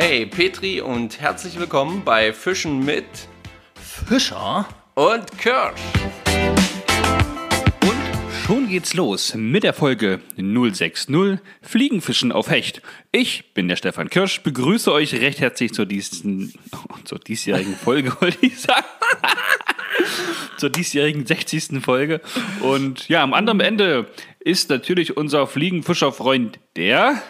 Hey Petri und herzlich willkommen bei Fischen mit Fischer. und Kirsch. Und schon geht's los mit der Folge 060 Fliegenfischen auf Hecht. Ich bin der Stefan Kirsch, begrüße euch recht herzlich zur, diesen, zur diesjährigen Folge, wollte ich sagen. zur diesjährigen 60. Folge. Und ja, am anderen Ende ist natürlich unser Fliegenfischerfreund der.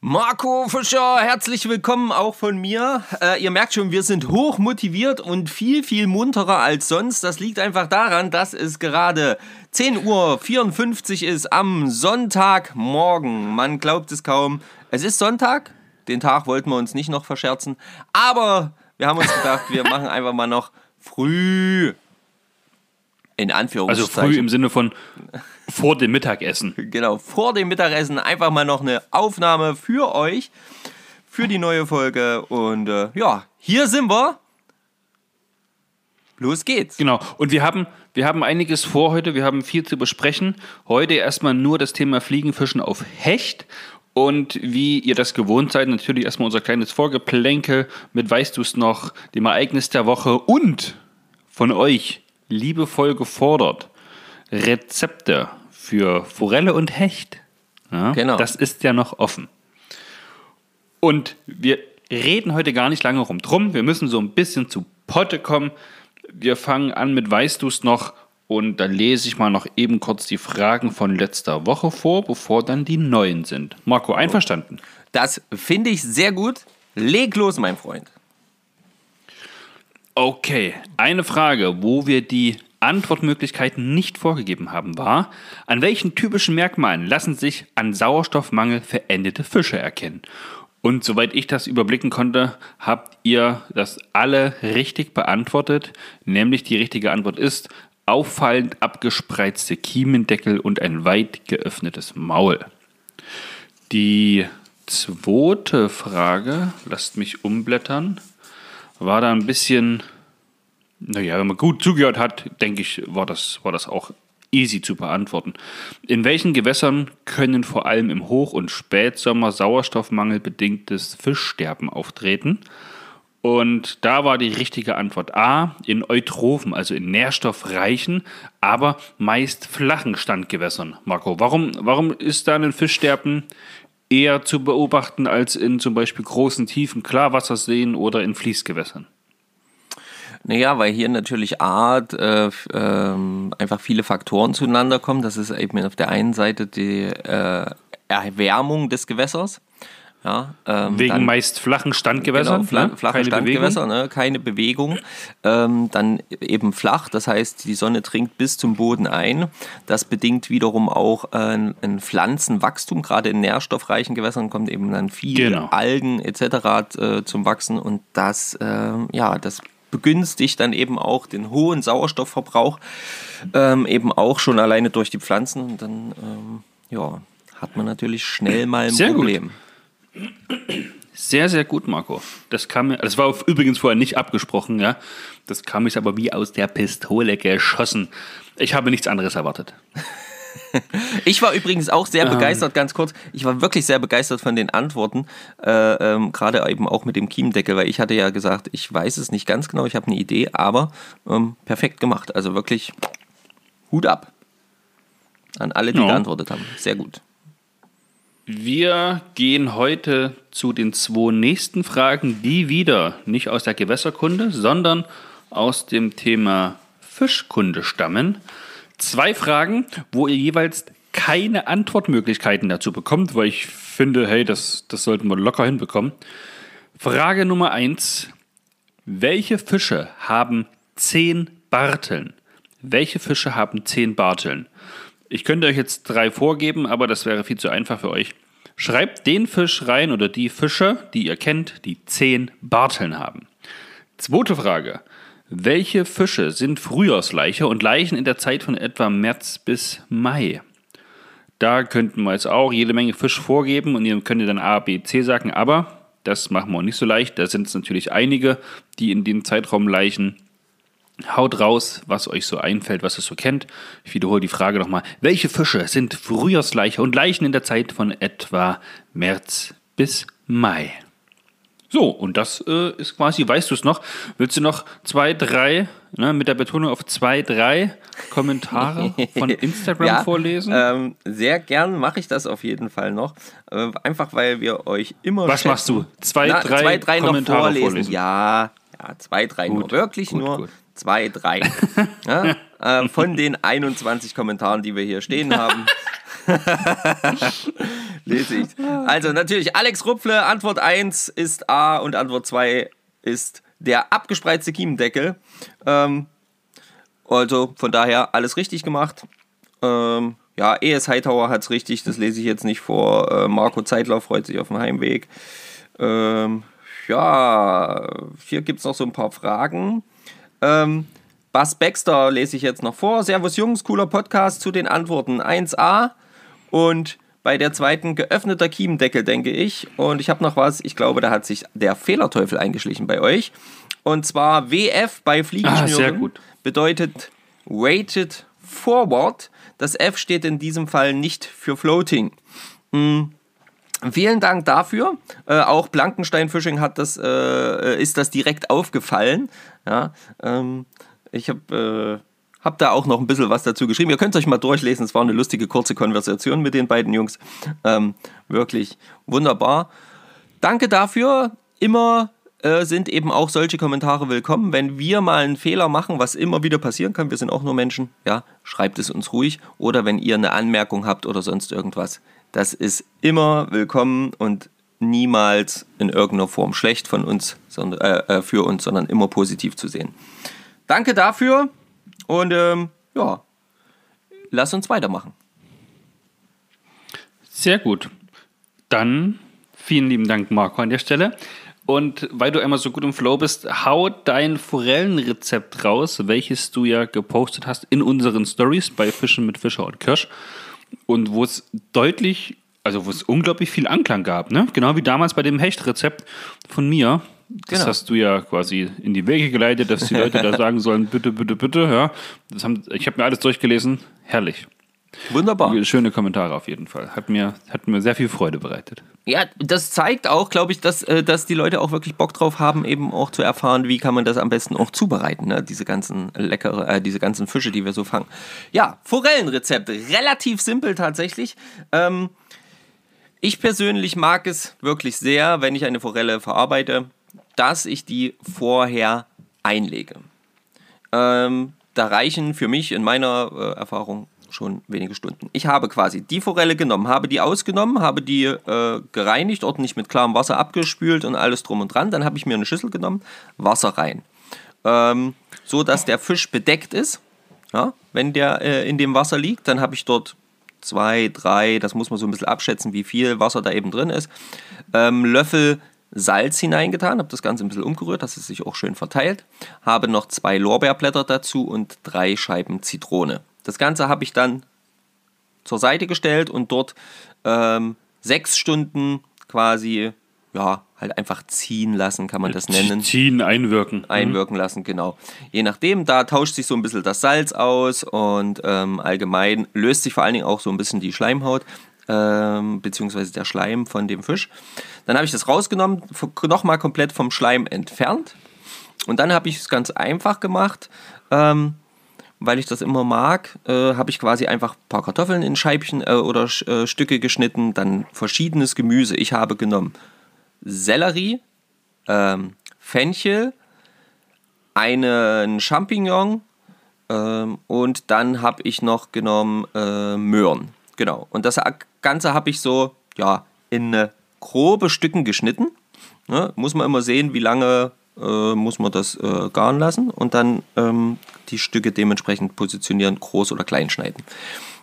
Marco Fischer, herzlich willkommen auch von mir. Äh, ihr merkt schon, wir sind hoch motiviert und viel, viel munterer als sonst. Das liegt einfach daran, dass es gerade 10.54 Uhr ist am Sonntagmorgen. Man glaubt es kaum. Es ist Sonntag. Den Tag wollten wir uns nicht noch verscherzen. Aber wir haben uns gedacht, wir machen einfach mal noch früh. In Also Anführungszeichen. früh im Sinne von vor dem Mittagessen. genau, vor dem Mittagessen einfach mal noch eine Aufnahme für euch, für die neue Folge. Und äh, ja, hier sind wir. Los geht's. Genau. Und wir haben, wir haben einiges vor heute. Wir haben viel zu besprechen. Heute erstmal nur das Thema Fliegenfischen auf Hecht. Und wie ihr das gewohnt seid, natürlich erstmal unser kleines Vorgeplänkel mit Weißt du es noch, dem Ereignis der Woche und von euch liebevoll gefordert Rezepte für Forelle und Hecht. Ja, Genau. Das ist ja noch offen. Und wir reden heute gar nicht lange rum drum. Wir müssen so ein bisschen zu Potte kommen. Wir fangen an mit Weißt du's noch? Und da lese ich mal noch eben kurz die Fragen von letzter Woche vor, bevor dann die neuen sind. Marco, einverstanden? Das finde ich sehr gut. Leg los, mein Freund. Okay, eine Frage, wo wir die Antwortmöglichkeiten nicht vorgegeben haben, war, an welchen typischen Merkmalen lassen sich an Sauerstoffmangel verendete Fische erkennen? Und soweit ich das überblicken konnte, habt ihr das alle richtig beantwortet, nämlich die richtige Antwort ist auffallend abgespreizte Kiemendeckel und ein weit geöffnetes Maul. Die zweite Frage, lasst mich umblättern, war da ein bisschen, naja, wenn man gut zugehört hat, denke ich, war das, war das auch easy zu beantworten. In welchen Gewässern können vor allem im Hoch- und Spätsommer Sauerstoffmangel bedingtes Fischsterben auftreten? Und da war die richtige Antwort A, in Eutrophen, also in nährstoffreichen, aber meist flachen Standgewässern. Marco, warum, warum ist da ein Fischsterben eher zu beobachten als in zum Beispiel großen, tiefen Klarwasserseen oder in Fließgewässern? Naja, weil hier natürlich Art äh, ähm, einfach viele Faktoren zueinander kommen. Das ist eben auf der einen Seite die äh, Erwärmung des Gewässers. Ja, ähm, Wegen dann- meist flachen Standgewässern, Genau, fla ne? flache Keine Standgewässer, Bewegung. ne? keine Bewegung. Ähm, dann eben flach, das heißt, die Sonne dringt bis zum Boden ein. Das bedingt wiederum auch äh, ein, Pflanzenwachstum. Gerade in nährstoffreichen Gewässern kommt eben dann viel Genau. Algen etc. Äh, zum Wachsen und das, ähm, ja, das begünstigt dann eben auch den hohen Sauerstoffverbrauch, ähm, eben auch schon alleine durch die Pflanzen. Und dann, ähm, ja, hat man natürlich schnell mal ein Sehr gut. Problem. Sehr, sehr gut, Marco. Das kam mir, das war übrigens vorher nicht abgesprochen, ja. Das kam mir aber wie aus der Pistole geschossen. Ich habe nichts anderes erwartet. Ich war übrigens auch sehr begeistert, ganz kurz. Ich war wirklich sehr begeistert von den Antworten, äh, ähm, gerade eben auch mit dem Kiemendeckel, weil ich hatte ja gesagt, ich weiß es nicht ganz genau, ich habe eine Idee, aber ähm, perfekt gemacht. Also wirklich Hut ab an alle, die Ja. geantwortet haben. Sehr gut. Wir gehen heute zu den zwei nächsten Fragen, die wieder nicht aus der Gewässerkunde, sondern aus dem Thema Fischkunde stammen. Zwei Fragen, wo ihr jeweils keine Antwortmöglichkeiten dazu bekommt, weil ich finde, hey, das, das sollten wir locker hinbekommen. Frage Nummer eins: Welche Fische haben zehn Barteln? Welche Fische haben zehn Barteln? Ich könnte euch jetzt drei vorgeben, aber das wäre viel zu einfach für euch. Schreibt den Fisch rein oder die Fische, die ihr kennt, die zehn Barteln haben. Zweite Frage. Welche Fische sind Frühjahrsleiche und laichen in der Zeit von etwa März bis Mai? Da könnten wir jetzt auch jede Menge Fisch vorgeben und ihr könnt dann A, B, C sagen, aber das machen wir auch nicht so leicht. Da sind es natürlich einige, die in dem Zeitraum laichen. Haut raus, was euch so einfällt, was ihr so kennt. Ich wiederhole die Frage nochmal. Welche Fische sind Frühjahrsleiche und laichen in der Zeit von etwa März bis Mai? So, und das äh, ist quasi, weißt du es noch? Willst du noch zwei, drei, ne, mit der Betonung auf zwei, drei Kommentare von Instagram ja, vorlesen? Ähm, sehr gern mache ich das auf jeden Fall noch. Äh, einfach weil wir euch immer. Was schätzen. machst du? Zwei, Na, drei, zwei, drei Kommentare noch vorlesen. vorlesen. Ja, ja, zwei, drei gut, nur. Wirklich gut, nur gut. zwei, drei. ja, äh, von den 21 Kommentaren, die wir hier stehen haben. Lese ich. Also natürlich, Alex Rupfle, Antwort 1 ist A und Antwort 2 ist der abgespreizte Kiemendeckel. Ähm, also von daher alles richtig gemacht. Ähm, ja, ES Hightower hat es richtig, das lese ich jetzt nicht vor. Äh, Marco Zeitler freut sich auf dem Heimweg. Ähm, ja, hier gibt es noch so ein paar Fragen. Ähm, Bas Baxter lese ich jetzt noch vor. Servus Jungs, cooler Podcast zu den Antworten 1a. Und bei der zweiten geöffneter Kiemendeckel, denke ich. Und ich habe noch was, ich glaube, da hat sich der Fehlerteufel eingeschlichen bei euch. Und zwar WF bei Fliegenschnüren ah, bedeutet Weighted Forward. Das F steht in diesem Fall nicht für Floating. Hm. Vielen Dank dafür. Äh, auch Blankenstein Fishing hat das, äh, ist das direkt aufgefallen. Ja, ähm, ich habe äh, hab da auch noch ein bisschen was dazu geschrieben. Ihr könnt es euch mal durchlesen. Es war eine lustige, kurze Konversation mit den beiden Jungs. Ähm, wirklich wunderbar. Danke dafür. Immer äh, sind eben auch solche Kommentare willkommen. Wenn wir mal einen Fehler machen, was immer wieder passieren kann, wir sind auch nur Menschen, ja, schreibt es uns ruhig. Oder wenn ihr eine Anmerkung habt oder sonst irgendwas. Das ist immer willkommen und niemals in irgendeiner Form schlecht von uns, sondern, äh, äh für uns, sondern immer positiv zu sehen. Danke dafür. Und ähm, ja, lass uns weitermachen. Sehr gut. Dann vielen lieben Dank, Marco, an der Stelle. Und weil du einmal so gut im Flow bist, hau dein Forellenrezept raus, welches du ja gepostet hast in unseren Stories bei Fischen mit Fischer und Kirsch. Und wo es deutlich, also wo es unglaublich viel Anklang gab, ne? Genau wie damals bei dem Hechtrezept von mir. Das genau. hast du ja quasi in die Wege geleitet, dass die Leute da sagen sollen, bitte, bitte, bitte. Ja, das haben, ich habe mir alles durchgelesen. Herrlich. Wunderbar. Schöne Kommentare auf jeden Fall. Hat mir, hat mir sehr viel Freude bereitet. Ja, das zeigt auch, glaube ich, dass, äh, dass die Leute auch wirklich Bock drauf haben, eben auch zu erfahren, wie kann man das am besten auch zubereiten, ne? diese ganzen leckere, äh, diese ganzen Fische, die wir so fangen. Ja, Forellenrezepte, relativ simpel tatsächlich. Ähm, ich persönlich mag es wirklich sehr, wenn ich eine Forelle verarbeite, dass ich die vorher einlege. Ähm, da reichen für mich in meiner äh, Erfahrung schon wenige Stunden. Ich habe quasi die Forelle genommen, habe die ausgenommen, habe die äh, gereinigt, ordentlich mit klarem Wasser abgespült und alles drum und dran. Dann habe ich mir eine Schüssel genommen, Wasser rein. Ähm, so dass der Fisch bedeckt ist. Ja, wenn der äh, in dem Wasser liegt, dann habe ich dort zwei, drei, das muss man so ein bisschen abschätzen, wie viel Wasser da eben drin ist. Ähm, Löffel Salz hineingetan, habe das Ganze ein bisschen umgerührt, dass es sich auch schön verteilt. Habe noch zwei Lorbeerblätter dazu und drei Scheiben Zitrone. Das Ganze habe ich dann zur Seite gestellt und dort ähm, sechs Stunden quasi, ja, halt einfach ziehen lassen, kann man das nennen. Ziehen, einwirken. Mhm. Einwirken mhm. lassen, genau. Je nachdem, da tauscht sich so ein bisschen das Salz aus und ähm, allgemein löst sich vor allen Dingen auch so ein bisschen die Schleimhaut ähm, beziehungsweise der Schleim von dem Fisch. Dann habe ich das rausgenommen, nochmal komplett vom Schleim entfernt. Und dann habe ich es ganz einfach gemacht, ähm, weil ich das immer mag, äh, habe ich quasi einfach ein paar Kartoffeln in Scheibchen äh, oder äh, Stücke geschnitten, dann verschiedenes Gemüse. Ich habe genommen Sellerie, ähm, Fenchel, einen Champignon ähm, und dann habe ich noch genommen äh, Möhren. Genau. Und das Ganze habe ich so, ja, in grobe Stücken geschnitten. Ne? Muss man immer sehen, wie lange äh, muss man das äh, garen lassen und dann ähm, die Stücke dementsprechend positionieren, groß oder klein schneiden.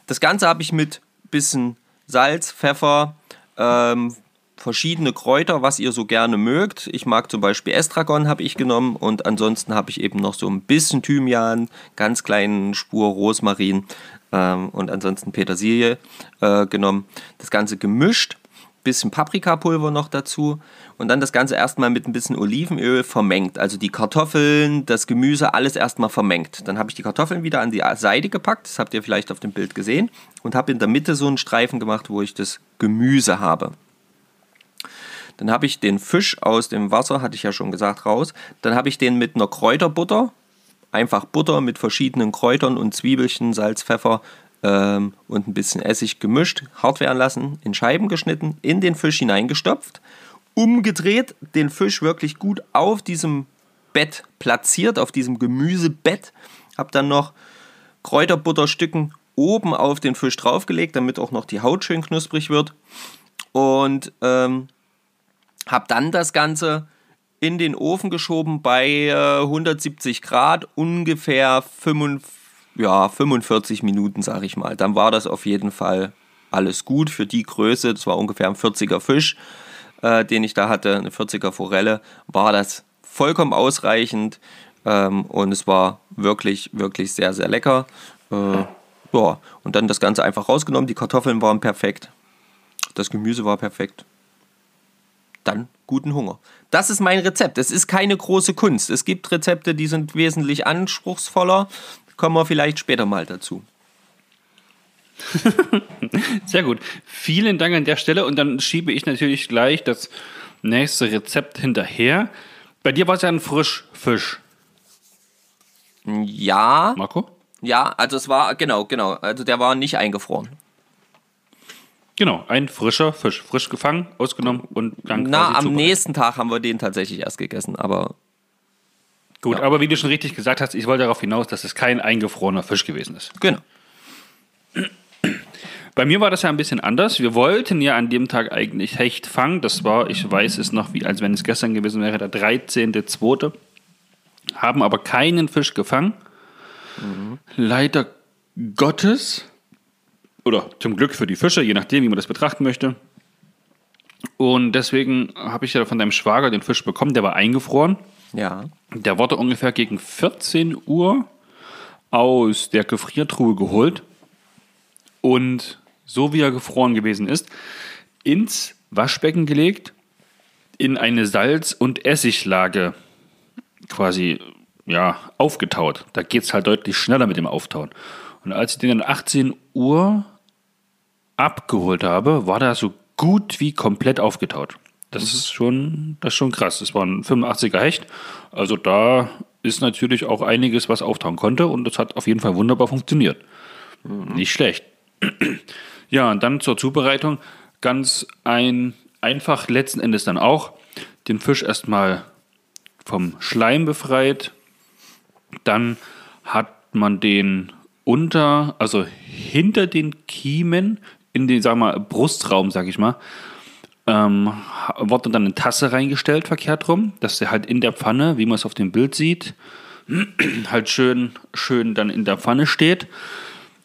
Das Ganze habe ich mit bisschen Salz, Pfeffer, ähm, verschiedene Kräuter, was ihr so gerne mögt. Ich mag zum Beispiel Estragon habe ich genommen und ansonsten habe ich eben noch so ein bisschen Thymian, ganz kleinen Spur Rosmarin ähm, und ansonsten Petersilie äh, genommen. Das Ganze gemischt, bisschen Paprikapulver noch dazu und dann das Ganze erstmal mit ein bisschen Olivenöl vermengt. Also die Kartoffeln, das Gemüse, alles erstmal vermengt. Dann habe ich die Kartoffeln wieder an die Seite gepackt, das habt ihr vielleicht auf dem Bild gesehen, und habe in der Mitte so einen Streifen gemacht, wo ich das Gemüse habe. Dann habe ich den Fisch aus dem Wasser, hatte ich ja schon gesagt, raus. Dann habe ich den mit einer Kräuterbutter, einfach Butter mit verschiedenen Kräutern und Zwiebelchen, Salz, Pfeffer ähm, und ein bisschen Essig gemischt, hart werden lassen, in Scheiben geschnitten, in den Fisch hineingestopft, umgedreht, den Fisch wirklich gut auf diesem Bett platziert, auf diesem Gemüsebett. Habe dann noch Kräuterbutterstücken oben auf den Fisch draufgelegt, damit auch noch die Haut schön knusprig wird. Und ähm, habe dann das Ganze in den Ofen geschoben bei äh, 170 Grad, ungefähr 45, ja, 45 Minuten, sage ich mal. Dann war das auf jeden Fall alles gut für die Größe. Das war ungefähr ein 40er Fisch, äh, den ich da hatte, eine 40er Forelle. War das vollkommen ausreichend ähm, und es war wirklich, wirklich sehr, sehr lecker. Äh, ja, und dann das Ganze einfach rausgenommen. Die Kartoffeln waren perfekt. Das Gemüse war perfekt. Dann guten Hunger. Das ist mein Rezept. Es ist keine große Kunst. Es gibt Rezepte, die sind wesentlich anspruchsvoller. Kommen wir vielleicht später mal dazu. Sehr gut. Vielen Dank an der Stelle. Und dann schiebe ich natürlich gleich das nächste Rezept hinterher. Bei dir war es ja ein Frischfisch. Ja. Marco? Ja, also es war, genau, genau. Also der war nicht eingefroren. Genau, ein frischer Fisch. Frisch gefangen, ausgenommen und dann Na, am nächsten Tag haben wir den tatsächlich erst gegessen, aber Gut, Ja. aber wie du schon richtig gesagt hast, ich wollte darauf hinaus, dass es kein eingefrorener Fisch gewesen ist. genau. Bei mir war das ja ein bisschen anders. Wir wollten ja an dem Tag eigentlich Hecht fangen. Das war, ich weiß es noch, wie als wenn es gestern gewesen wäre, der 13.2. Haben aber keinen Fisch gefangen. Leider Gottes. Oder zum Glück für die Fische, je nachdem, wie man das betrachten möchte. Und deswegen habe ich ja von deinem Schwager den Fisch bekommen. Der war eingefroren. Ja. Der wurde ungefähr gegen 14 Uhr aus der Gefriertruhe geholt und so wie er gefroren gewesen ist, ins Waschbecken gelegt, in eine Salz- und Essiglage quasi ja, aufgetaut. Da geht es halt deutlich schneller mit dem Auftauen. Und als ich den dann 18 Uhr abgeholt habe, war der so gut wie komplett aufgetaut. Das ist schon, das ist schon krass. Das war ein 85er Hecht. Also da ist natürlich auch einiges, was auftauen konnte und das hat auf jeden Fall wunderbar funktioniert. Nicht schlecht. Ja, und dann zur Zubereitung. Ganz ein, einfach letzten Endes dann auch den Fisch erstmal vom Schleim befreit. Dann hat man den unter, also hinter den Kiemen in den, wir mal, Brustraum, sag ich mal, ähm, wurde dann eine Tasse reingestellt, verkehrt rum, dass der halt in der Pfanne, wie man es auf dem Bild sieht, halt schön, schön dann in der Pfanne steht.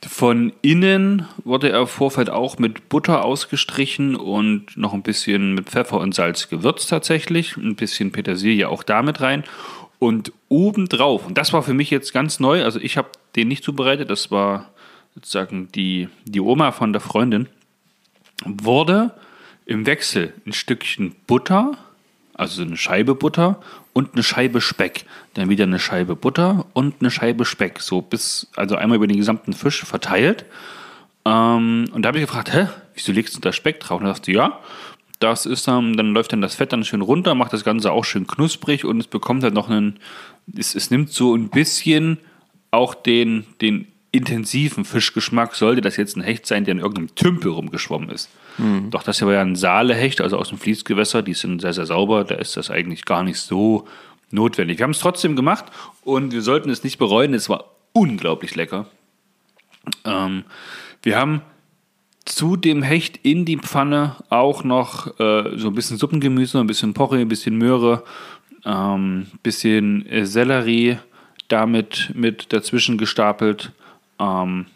Von innen wurde er im Vorfeld auch mit Butter ausgestrichen und noch ein bisschen mit Pfeffer und Salz gewürzt tatsächlich. Ein bisschen Petersilie auch damit rein. Und obendrauf, und das war für mich jetzt ganz neu, also ich habe den nicht zubereitet, das war sozusagen die, die Oma von der Freundin, wurde im Wechsel ein Stückchen Butter, also so eine Scheibe Butter und eine Scheibe Speck. Dann wieder eine Scheibe Butter und eine Scheibe Speck. So bis, also einmal über den gesamten Fisch verteilt. Ähm, und da habe ich gefragt, hä, wieso legst du da Speck drauf? Und da sagte sie, ja, das ist dann, dann läuft dann das Fett dann schön runter, macht das Ganze auch schön knusprig und es bekommt halt noch einen, es, es nimmt so ein bisschen auch den, den intensiven Fischgeschmack, sollte das jetzt ein Hecht sein, der in irgendeinem Tümpel rumgeschwommen ist. Doch das hier war ja ein Saalehecht, also aus dem Fließgewässer, die sind sehr, sehr sauber, da ist das eigentlich gar nicht so notwendig. Wir haben es trotzdem gemacht und wir sollten es nicht bereuen, es war unglaublich lecker. Ähm, wir haben zu dem Hecht in die Pfanne auch noch äh, so ein bisschen Suppengemüse, ein bisschen Porree, ein bisschen Möhre, ein ähm, bisschen äh, Sellerie damit mit dazwischen gestapelt ähm,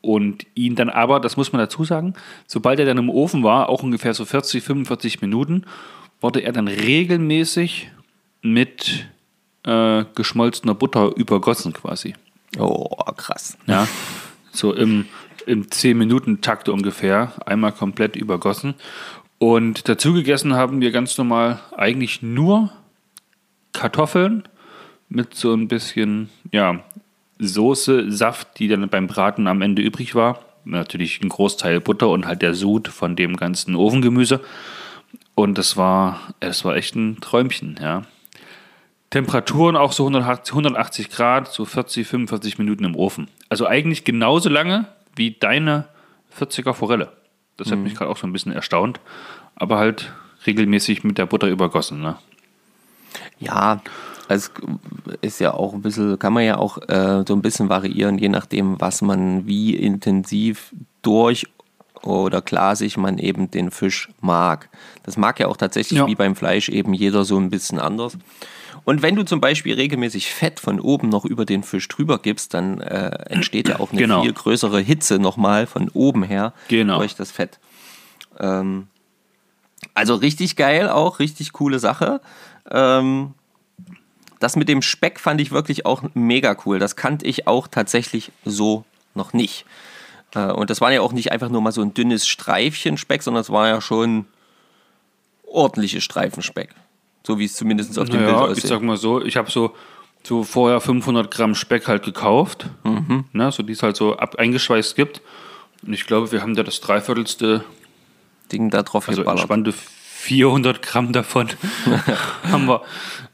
und ihn dann aber, das muss man dazu sagen, sobald er dann im Ofen war, auch ungefähr so 40, 45 Minuten, wurde er dann regelmäßig mit äh, geschmolzener Butter übergossen quasi. Oh, krass. Ja, so im, im 10-Minuten-Takt ungefähr, einmal komplett übergossen. Und dazu gegessen haben wir ganz normal eigentlich nur Kartoffeln mit so ein bisschen, ja, Soße, Saft, die dann beim Braten am Ende übrig war. Natürlich ein Großteil Butter und halt der Sud von dem ganzen Ofengemüse. Und das war, es war echt ein Träumchen, ja. Temperaturen auch so 180, 180 Grad, so 40, 45 Minuten im Ofen. Also eigentlich genauso lange wie deine 40er Forelle. Das hat mich gerade auch so ein bisschen erstaunt. Aber halt regelmäßig mit der Butter übergossen. Ne? Ja, es ist ja auch ein bisschen, kann man ja auch äh, so ein bisschen variieren, je nachdem, was man wie intensiv durch oder glasig man eben den Fisch mag. Das mag ja auch tatsächlich Ja. wie beim Fleisch eben jeder so ein bisschen anders. Und wenn du zum Beispiel regelmäßig Fett von oben noch über den Fisch drüber gibst, dann äh, entsteht ja auch eine Genau. viel größere Hitze nochmal von oben her Genau. durch das Fett. Ähm, also richtig geil auch, richtig coole Sache. Ähm, das mit dem Speck fand ich wirklich auch mega cool. Das kannte ich auch tatsächlich so noch nicht. Äh, und das war ja auch nicht einfach nur mal so ein dünnes Streifchen Speck, sondern es war ja schon ordentliche Streifen Speck. So wie es zumindest auf dem Bild Naja, ich aussieht. sag mal so, ich habe so, so vorher 500 Gramm Speck halt gekauft, ne, so die es halt so ab, eingeschweißt gibt. Und ich glaube, wir haben da das dreiviertelste, Ding da drauf also geballert. entspannte 400 Gramm davon haben wir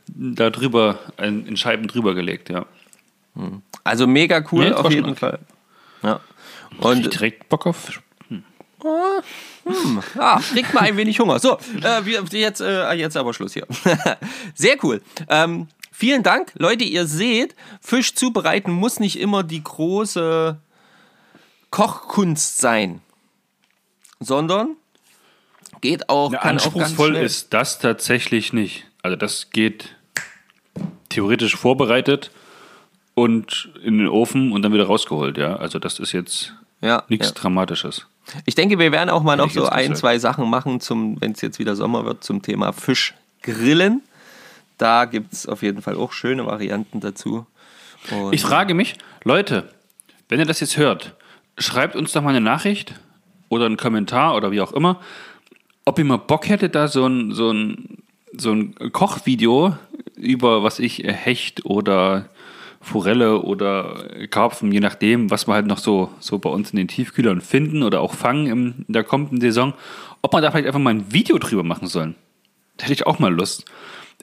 da drüber, in, Scheiben drüber gelegt, ja. Also mega cool Nee, auf jeden. Fall. Ja. Und Und direkt Bock auf. Ah, kriegt mal ein wenig Hunger. So, äh, wir, jetzt, äh, jetzt aber Schluss hier. Sehr cool. Ähm, vielen Dank. Leute, ihr seht, Fisch zubereiten muss nicht immer die große Kochkunst sein, sondern geht auch, Ja, kann auch anspruchsvoll schnell. ist das tatsächlich nicht. Also das geht theoretisch vorbereitet und in den Ofen und dann wieder rausgeholt, ja. Also das ist jetzt Ja, nichts ja. Dramatisches. Ich denke, wir werden auch mal noch so ein, gesagt. zwei Sachen machen, wenn es jetzt wieder Sommer wird, zum Thema Fischgrillen. Da gibt es auf jeden Fall auch schöne Varianten dazu. Und Ich frage mich, Leute, wenn ihr das jetzt hört, schreibt uns doch mal eine Nachricht oder einen Kommentar oder wie auch immer, ob ihr mal Bock hättet, da so ein, so ein, so ein Kochvideo über, was ich, äh, Hecht oder Forelle oder Karpfen, je nachdem, was wir halt noch so, so bei uns in den Tiefkühlern finden oder auch fangen in der kommenden Saison, ob man da vielleicht einfach mal ein Video drüber machen soll. Da hätte ich auch mal Lust.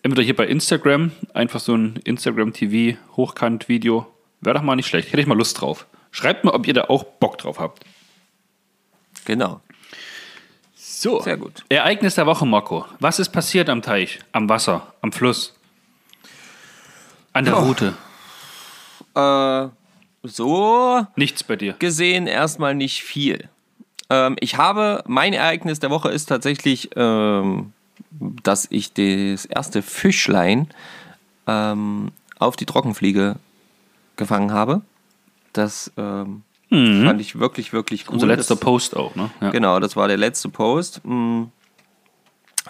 Entweder hier bei Instagram, einfach so ein Instagram-TV-Hochkant-Video. Wäre doch mal nicht schlecht. Hätte ich mal Lust drauf. Schreibt mal, ob ihr da auch Bock drauf habt. genau. So. Sehr gut. Ereignis der Woche, Marco. Was ist passiert am Teich, am Wasser, am Fluss? An der Route? Äh, so Nichts bei dir. gesehen erstmal nicht viel. Ähm, ich habe, mein Ereignis der Woche ist tatsächlich, ähm, dass ich das erste Fischlein ähm, auf die Trockenfliege gefangen habe. Das ähm, fand ich wirklich, wirklich cool. Unser letzter das, Post auch, ne? Ja. Genau, das war der letzte Post. Mm.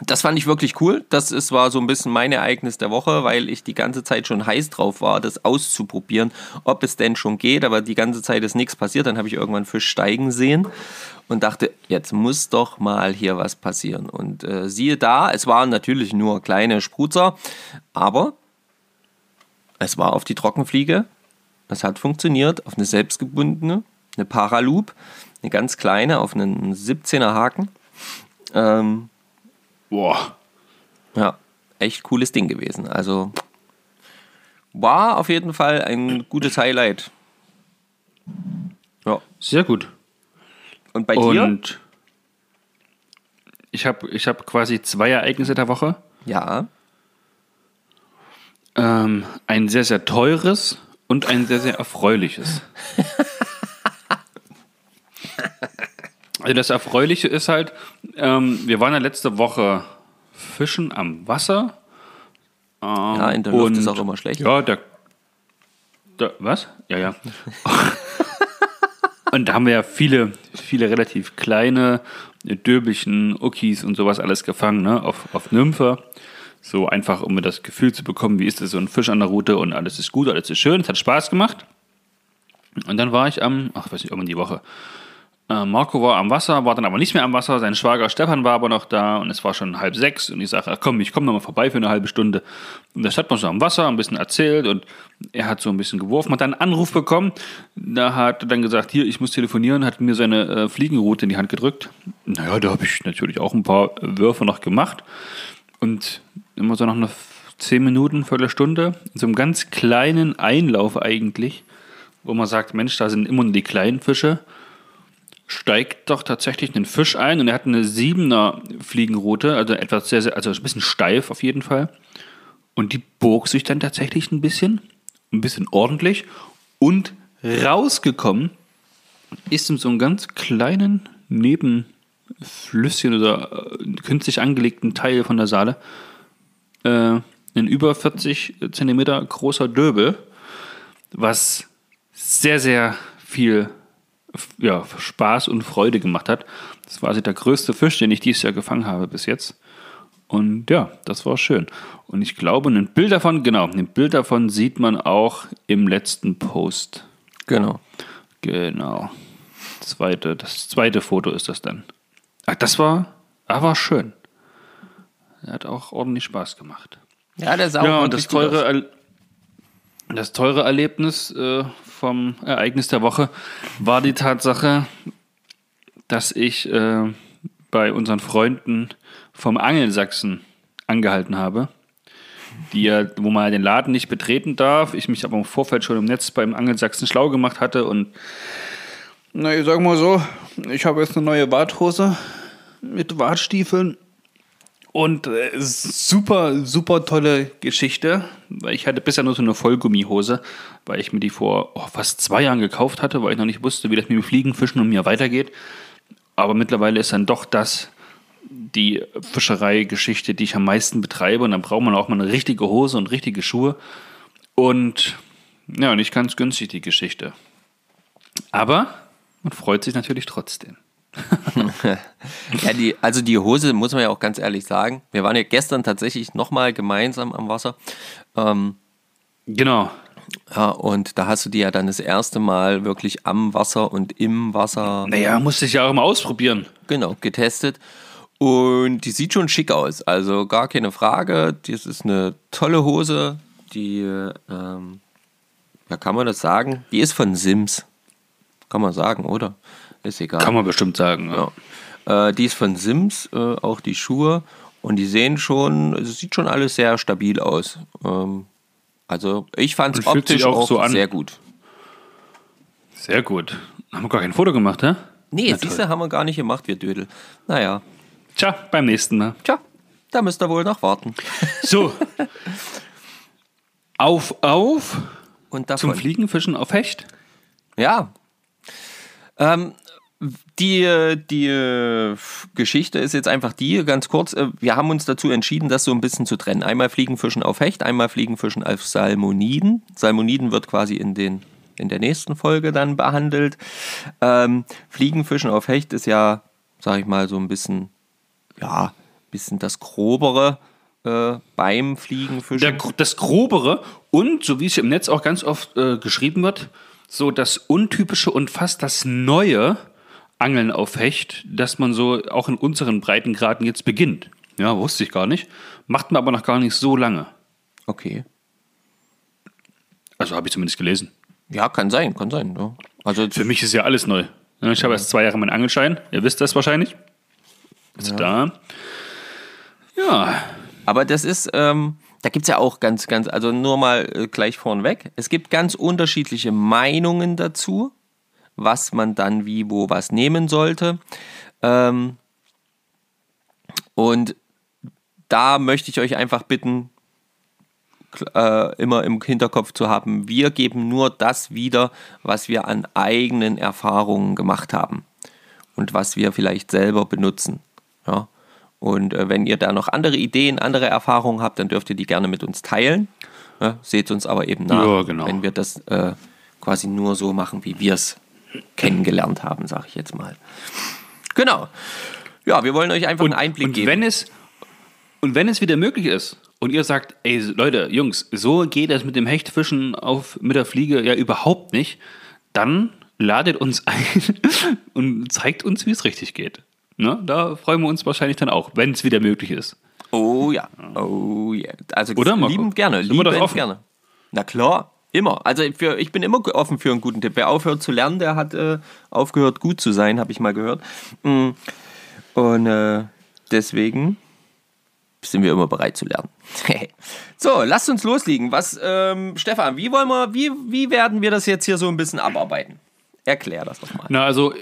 Das fand ich wirklich cool. Das ist, war so ein bisschen mein Ereignis der Woche, weil ich die ganze Zeit schon heiß drauf war, das auszuprobieren, ob es denn schon geht. Aber die ganze Zeit ist nichts passiert. Dann habe ich irgendwann Fisch steigen sehen und dachte, jetzt muss doch mal hier was passieren. Und äh, siehe da, es waren natürlich nur kleine Sprutzer, aber es war auf die Trockenfliege. Es hat funktioniert, auf eine selbstgebundene, eine Paraloop, eine ganz kleine, auf einen 17er Haken. Ähm, Boah. ja, echt cooles Ding gewesen. Also war auf jeden Fall ein gutes Highlight. Ja. Sehr gut. Und bei dir? Und ich habe ich hab quasi zwei Ereignisse der Woche. Ja. Ähm, ein sehr, sehr teures und ein sehr, sehr erfreuliches. Also das Erfreuliche ist halt, ähm, wir waren ja letzte Woche fischen am Wasser. Ähm, Ja, in der Luft ist auch immer schlecht. Ja, der, der was? Ja, ja. und da haben wir ja viele, viele relativ kleine Döbelchen, Uckis und sowas alles gefangen, ne? Auf, auf Nymphe. So einfach, um mir das Gefühl zu bekommen, wie ist das so ein Fisch an der Route und alles ist gut, alles ist schön, es hat Spaß gemacht. Und dann war ich am, ach, weiß nicht, irgendwann die Woche, Äh, Marco war am Wasser, war dann aber nicht mehr am Wasser. Sein Schwager Stefan war aber noch da und es war schon halb sechs. Und ich sage, komm, ich komme nochmal vorbei für eine halbe Stunde. Und da stand man so am Wasser, ein bisschen erzählt und er hat so ein bisschen geworfen, hat dann einen Anruf bekommen. Da hat er dann gesagt, hier, ich muss telefonieren, hat mir seine äh, Fliegenroute in die Hand gedrückt. Naja, da habe ich natürlich auch ein paar Würfe noch gemacht. Und immer so nach einer zehn Minuten, Viertelstunde, in so einem ganz kleinen Einlauf eigentlich, wo man sagt, Mensch, da sind immer nur die kleinen Fische steigt doch tatsächlich ein Fisch ein und er hat eine siebener Fliegenroute, also etwas sehr, sehr, also ein bisschen steif auf jeden Fall. Und die bog sich dann tatsächlich ein bisschen, ein bisschen ordentlich und rausgekommen ist in so einem ganz kleinen Nebenflüsschen oder äh, künstlich angelegten Teil von der Saale äh, ein über 40 Zentimeter großer Döbel, was sehr, sehr viel ja, Spaß und Freude gemacht hat. Das war also der größte Fisch, den ich dieses Jahr gefangen habe bis jetzt. Und ja, das war schön. Und ich glaube, ein Bild davon, genau, ein Bild davon sieht man auch im letzten Post. Genau. Genau. Zweite, das zweite Foto ist das dann. Ach, das war, ah, war schön. Er hat auch ordentlich Spaß gemacht. Ja, der sah Ja, und das teure, das teure Erlebnis äh, vom Ereignis der Woche war die Tatsache, dass ich äh, bei unseren Freunden vom Angelsachsen angehalten habe, die ja, wo man den Laden nicht betreten darf. Ich mich aber im Vorfeld schon im Netz beim Angelsachsen schlau gemacht hatte und na, ich sag mal so, ich habe jetzt eine neue Warthose mit Wartstiefeln und äh, super, super tolle Geschichte, weil ich hatte bisher nur so eine Vollgummihose, weil ich mir die vor oh, fast zwei Jahren gekauft hatte, weil ich noch nicht wusste, wie das mit dem Fliegen, Fischen und mir weitergeht. Aber mittlerweile ist dann doch das die Fischereigeschichte, die ich am meisten betreibe. Und dann braucht man auch mal eine richtige Hose und richtige Schuhe. Und ja, nicht ganz günstig die Geschichte. Aber man freut sich natürlich trotzdem. ja, die, also die Hose muss man ja auch ganz ehrlich sagen. Wir waren ja gestern tatsächlich nochmal gemeinsam am Wasser. Ähm, genau. Ja, und da hast du die ja dann das erste Mal wirklich am Wasser und im Wasser. Naja, musste ich ja auch mal ausprobieren. Genau, getestet. Und die sieht schon schick aus. Also gar keine Frage. Das ist eine tolle Hose. Die, ähm, ja, kann man das sagen? Die ist von Sims. Kann man sagen, oder? Ist egal. Kann man bestimmt sagen. Ja. ja. Äh, die ist von Sims, äh, auch die Schuhe. Und die sehen schon, es sieht schon alles sehr stabil aus. Ähm, also ich fand es optisch auch, auch so sehr gut. Sehr gut. Haben wir gar kein Foto gemacht, hä? Nee, siehste, haben wir gar nicht gemacht, wir Dödel. Naja. Tja, beim nächsten Mal. Tja, da müsst ihr wohl noch warten. So. auf, auf. Und davon. Zum Fliegenfischen auf Hecht? Ja. Ähm, die, die Geschichte ist jetzt einfach die, ganz kurz, äh, wir haben uns dazu entschieden, das so ein bisschen zu trennen. Einmal Fliegenfischen auf Hecht, einmal Fliegenfischen auf Salmoniden. Salmoniden wird quasi in, den, in der nächsten Folge dann behandelt. Ähm, Fliegenfischen auf Hecht ist ja, sag ich mal, so ein bisschen, ja, bisschen das Grobere äh, beim Fliegenfischen. Der, das Grobere und, so wie es im Netz auch ganz oft äh, geschrieben wird, so das Untypische und fast das Neue Angeln auf Hecht, dass man so auch in unseren Breitengraden jetzt beginnt. Ja, wusste ich gar nicht. Macht man aber noch gar nicht so lange. Okay. Also habe ich zumindest gelesen. Ja, kann sein, kann sein. Ja. Also Für mich ist ja alles neu. Ich habe erst zwei Jahre meinen Angelschein. Ihr wisst das wahrscheinlich. Ist ja. da. Ja. Aber das ist, ähm, da gibt es ja auch ganz, ganz, also nur mal äh, gleich vorneweg. Es gibt ganz unterschiedliche Meinungen dazu was man dann wie, wo, was nehmen sollte. Ähm, und da möchte ich euch einfach bitten, äh, immer im Hinterkopf zu haben, wir geben nur das wieder, was wir an eigenen Erfahrungen gemacht haben und was wir vielleicht selber benutzen. Ja? Und äh, wenn ihr da noch andere Ideen, andere Erfahrungen habt, dann dürft ihr die gerne mit uns teilen. Ja? Seht uns aber eben nach, ja, genau. wenn wir das äh, quasi nur so machen, wie wir es kennengelernt haben, sage ich jetzt mal. Genau. Ja, wir wollen euch einfach und, einen Einblick und geben. Wenn es, und wenn es wieder möglich ist und ihr sagt, ey Leute, Jungs, so geht es mit dem Hechtfischen auf, mit der Fliege ja überhaupt nicht, dann ladet uns ein und zeigt uns, wie es richtig geht. Ne? Da freuen wir uns wahrscheinlich dann auch, wenn es wieder möglich ist. Oh ja. Oh ja. Also Oder, Marco? liebend gerne. Sind das offen? gerne. Na klar. Immer. Also für, ich bin immer offen für einen guten Tipp. Wer aufhört zu lernen, der hat äh, aufgehört gut zu sein, habe ich mal gehört. Mm. Und äh, deswegen sind wir immer bereit zu lernen. so, lasst uns loslegen. Was, ähm, Stefan, wie wollen wir, wie, wie werden wir das jetzt hier so ein bisschen abarbeiten? Erklär das doch mal. Na, also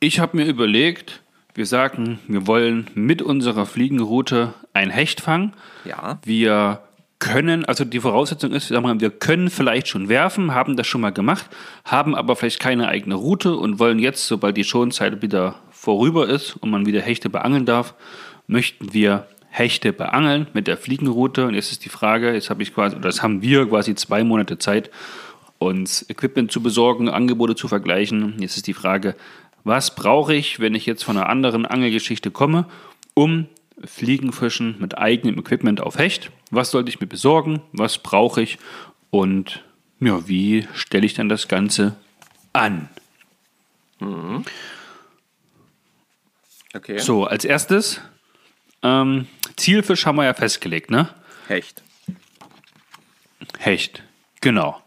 ich habe mir überlegt, wir sagen, wir wollen mit unserer Fliegenroute ein Hecht fangen. Ja. Wir können, also die Voraussetzung ist, wir sagen, wir können vielleicht schon werfen, haben das schon mal gemacht, haben aber vielleicht keine eigene Route und wollen jetzt, sobald die Schonzeit wieder vorüber ist und man wieder Hechte beangeln darf, möchten wir Hechte beangeln mit der Fliegenroute. Und jetzt ist die Frage, jetzt habe ich quasi, oder das haben wir quasi zwei Monate Zeit, uns Equipment zu besorgen, Angebote zu vergleichen. Jetzt ist die Frage, was brauche ich, wenn ich jetzt von einer anderen Angelgeschichte komme, um Fliegenfischen mit eigenem Equipment auf Hecht? Was sollte ich mir besorgen? Was brauche ich? Und ja, wie stelle ich dann das Ganze an? Okay. So, als erstes, ähm, Zielfisch haben wir ja festgelegt, ne? Hecht. Hecht, genau.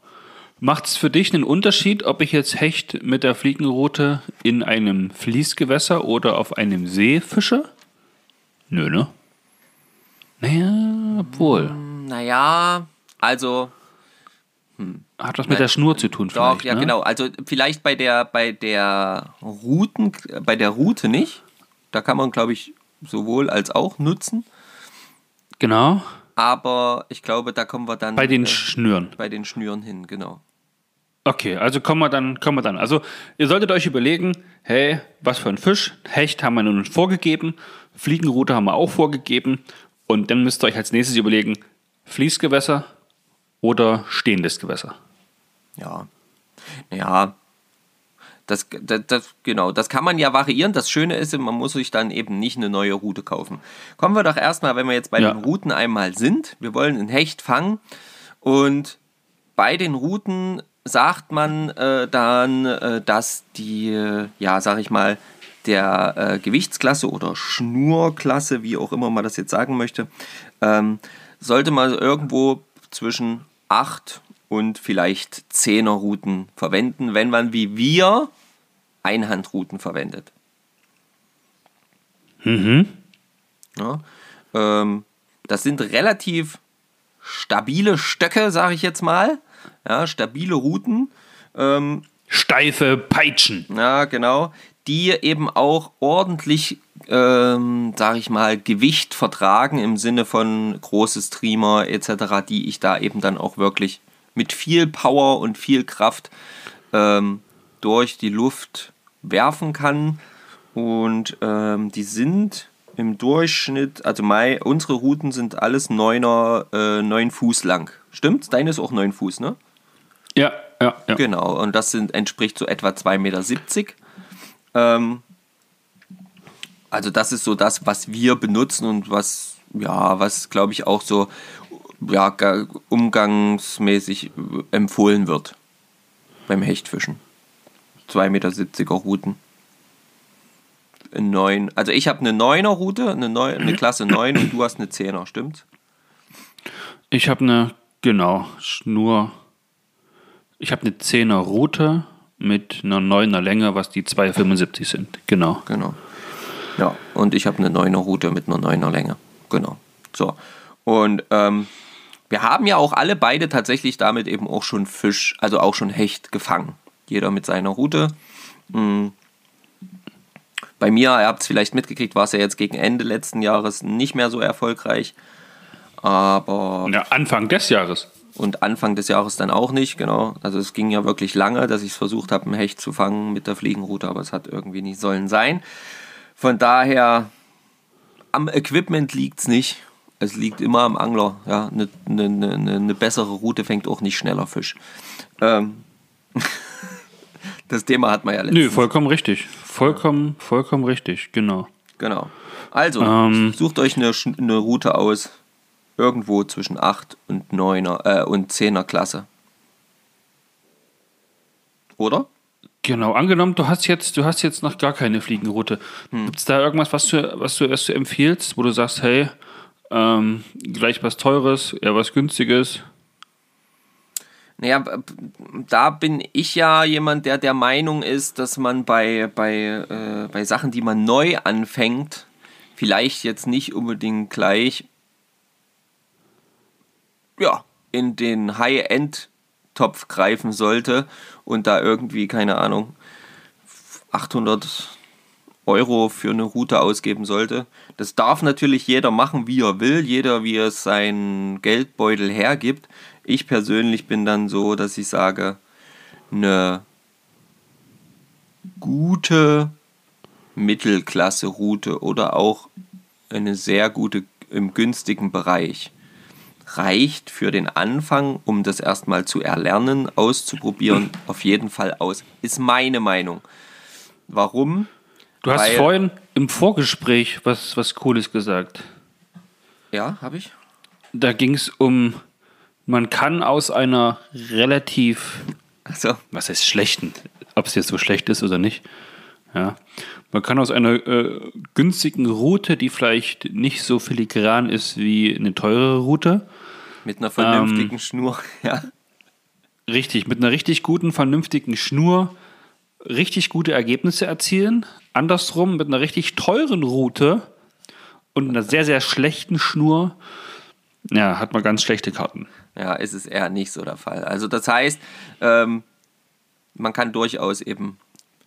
Macht es für dich einen Unterschied, ob ich jetzt Hecht mit der Fliegenroute in einem Fließgewässer oder auf einem See fische? Nö, ne? Naja, obwohl. Naja, also Hat was mit der Schnur zu tun, Doch, vielleicht. ja, ne? genau. Also vielleicht bei der, bei der Routen, bei der Route nicht. Da kann man, glaube ich, sowohl als auch nutzen. Genau, Aber ich glaube, da kommen wir dann bei den äh, Schnüren. bei den Schnüren hin, genau. Okay, also kommen wir dann, kommen wir dann. Also ihr solltet euch überlegen, hey, was für ein Fisch? Hecht haben wir nun vorgegeben, Fliegenroute haben wir auch vorgegeben und dann müsst ihr euch als nächstes überlegen, Fließgewässer oder stehendes Gewässer. Ja. Ja. Das, das, das, genau, das kann man ja variieren. Das Schöne ist, man muss sich dann eben nicht eine neue Route kaufen. Kommen wir doch erstmal, wenn wir jetzt bei Ja. den Routen einmal sind. Wir wollen einen Hecht fangen und bei den Routen sagt man äh, dann, äh, dass die, äh, ja, sag ich mal, der äh, Gewichtsklasse oder Schnurklasse, wie auch immer man das jetzt sagen möchte, ähm, sollte man irgendwo zwischen 8 und vielleicht 10er Routen verwenden, wenn man wie wir Einhandrouten verwendet. Ja, ähm, das sind relativ stabile Stöcke, sage ich jetzt mal. Ja, stabile Routen. Ähm, Steife Peitschen. ja, genau. Die eben auch ordentlich, ähm, sage ich mal, Gewicht vertragen im Sinne von große Streamer etc., die ich da eben dann auch wirklich mit viel Power und viel Kraft ähm, durch die Luft werfen kann. Und ähm, die sind im Durchschnitt, also mai, unsere Routen sind alles neuner, äh, neun Fuß lang. Stimmt's? Deine ist auch neun Fuß, ne? Ja, ja, ja. Genau, und das sind, entspricht so etwa 2,70 Meter. Ähm, also das ist so das, was wir benutzen und was, ja, was glaube ich auch so ja, ga- umgangsmäßig empfohlen wird beim Hechtfischen. 2,70 Meter Routen. In neun, also ich habe eine 9er Route, eine, Neu eine Klasse 9 und du hast eine 10er, stimmt? Ich habe eine, genau, Schnur. Ich habe eine 10er Route mit einer 9er Länge, was die 2,75 sind. Genau. Genau. Ja, und ich habe eine 9er Route mit einer 9er Länge. Genau. So. Und ähm, wir haben ja auch alle beide tatsächlich damit eben auch schon Fisch, also auch schon Hecht gefangen. Jeder mit seiner Route. Mm. Bei mir, ihr habt es vielleicht mitgekriegt, war es ja jetzt gegen Ende letzten Jahres nicht mehr so erfolgreich. Aber Ja, Anfang des Jahres. Und Anfang des Jahres dann auch nicht, genau. Also es ging ja wirklich lange, dass ich es versucht habe, einen Hecht zu fangen mit der Fliegenroute, aber es hat irgendwie nicht sollen sein. Von daher, am Equipment liegt es nicht. Es liegt immer am Angler. Ja, eine ne, ne, ne, bessere Route fängt auch nicht schneller Fisch. Ähm, das Thema hat man ja letztens. Nö, vollkommen richtig. Vollkommen, vollkommen richtig, genau. Genau. Also, Ähm. sucht euch eine, eine Route aus. Irgendwo zwischen 8 und 9er äh, und 10er Klasse. Oder? Genau, angenommen, du hast jetzt, du hast jetzt noch gar keine Fliegenroute. Hm. Gibt es da irgendwas, was du, was du, du empfiehlst, wo du sagst, hey, ähm, gleich was Teures, eher was Günstiges? Naja, da bin ich ja jemand, der der Meinung ist, dass man bei, bei, äh, bei Sachen, die man neu anfängt, vielleicht jetzt nicht unbedingt gleich ja, in den High-End-Topf greifen sollte und da irgendwie, keine Ahnung, 800 Euro für eine Route ausgeben sollte. Das darf natürlich jeder machen, wie er will, jeder, wie er seinen Geldbeutel hergibt. Ich persönlich bin dann so, dass ich sage, eine gute Mittelklasse-Route oder auch eine sehr gute im günstigen Bereich reicht für den Anfang, um das erstmal zu erlernen, auszuprobieren, auf jeden Fall aus. Ist meine Meinung. Warum? Du hast Weil, vorhin im Vorgespräch was, was Cooles gesagt. Ja, habe ich. Da ging es um man kann aus einer relativ, so. was heißt schlechten, ob es jetzt so schlecht ist oder nicht, ja, man kann aus einer äh, günstigen Route, die vielleicht nicht so filigran ist wie eine teure Route, mit einer vernünftigen ähm, Schnur, ja. Richtig, mit einer richtig guten, vernünftigen Schnur richtig gute Ergebnisse erzielen. Andersrum, mit einer richtig teuren Route und einer sehr, sehr schlechten Schnur, ja, hat man ganz schlechte Karten ja, ist es eher nicht so der Fall. Also das heißt, ähm, man kann durchaus eben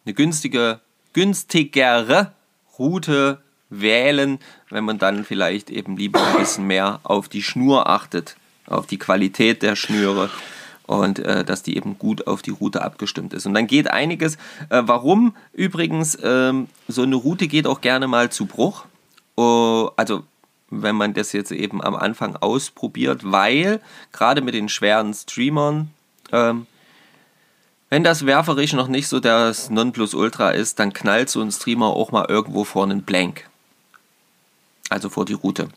eine günstige, günstigere Route wählen, wenn man dann vielleicht eben lieber ein bisschen mehr auf die Schnur achtet, auf die Qualität der Schnüre und äh, dass die eben gut auf die Route abgestimmt ist. Und dann geht einiges. Äh, warum übrigens ähm, so eine Route geht auch gerne mal zu Bruch. Oh, also wenn man das jetzt eben am Anfang ausprobiert, weil gerade mit den schweren Streamern, ähm, wenn das werferisch noch nicht so das Nonplusultra ist, dann knallt so ein Streamer auch mal irgendwo vor einen Blank. Also vor die Route.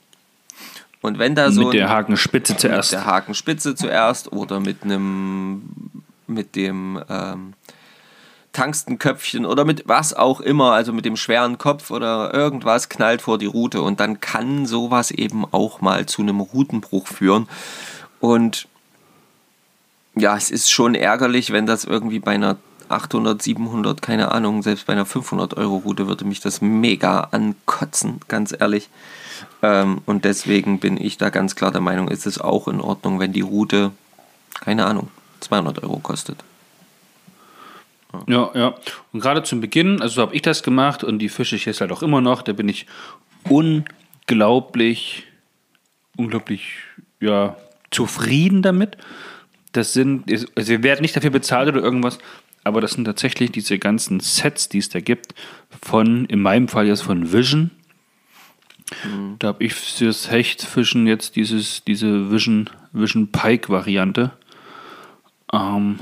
Und wenn da so. Mit der Hakenspitze zuerst. Mit der Hakenspitze zuerst oder mit einem. mit dem. Ähm, Tangstenköpfchen oder mit was auch immer, also mit dem schweren Kopf oder irgendwas knallt vor die Route und dann kann sowas eben auch mal zu einem Routenbruch führen. Und ja, es ist schon ärgerlich, wenn das irgendwie bei einer 800, 700, keine Ahnung, selbst bei einer 500 Euro Route würde mich das mega ankotzen, ganz ehrlich. Ähm, und deswegen bin ich da ganz klar der Meinung, ist es auch in Ordnung, wenn die Route, keine Ahnung, 200 Euro kostet. Ja, ja. Und gerade zum Beginn, also so habe ich das gemacht und die fische ich jetzt halt auch immer noch, da bin ich unglaublich, unglaublich, ja, zufrieden damit. Das sind, also wir werden nicht dafür bezahlt oder irgendwas, aber das sind tatsächlich diese ganzen Sets, die es da gibt, von, in meinem Fall jetzt von Vision. Mhm. Da habe ich fürs Hechtfischen jetzt dieses, diese Vision, Vision Pike Variante. Ähm,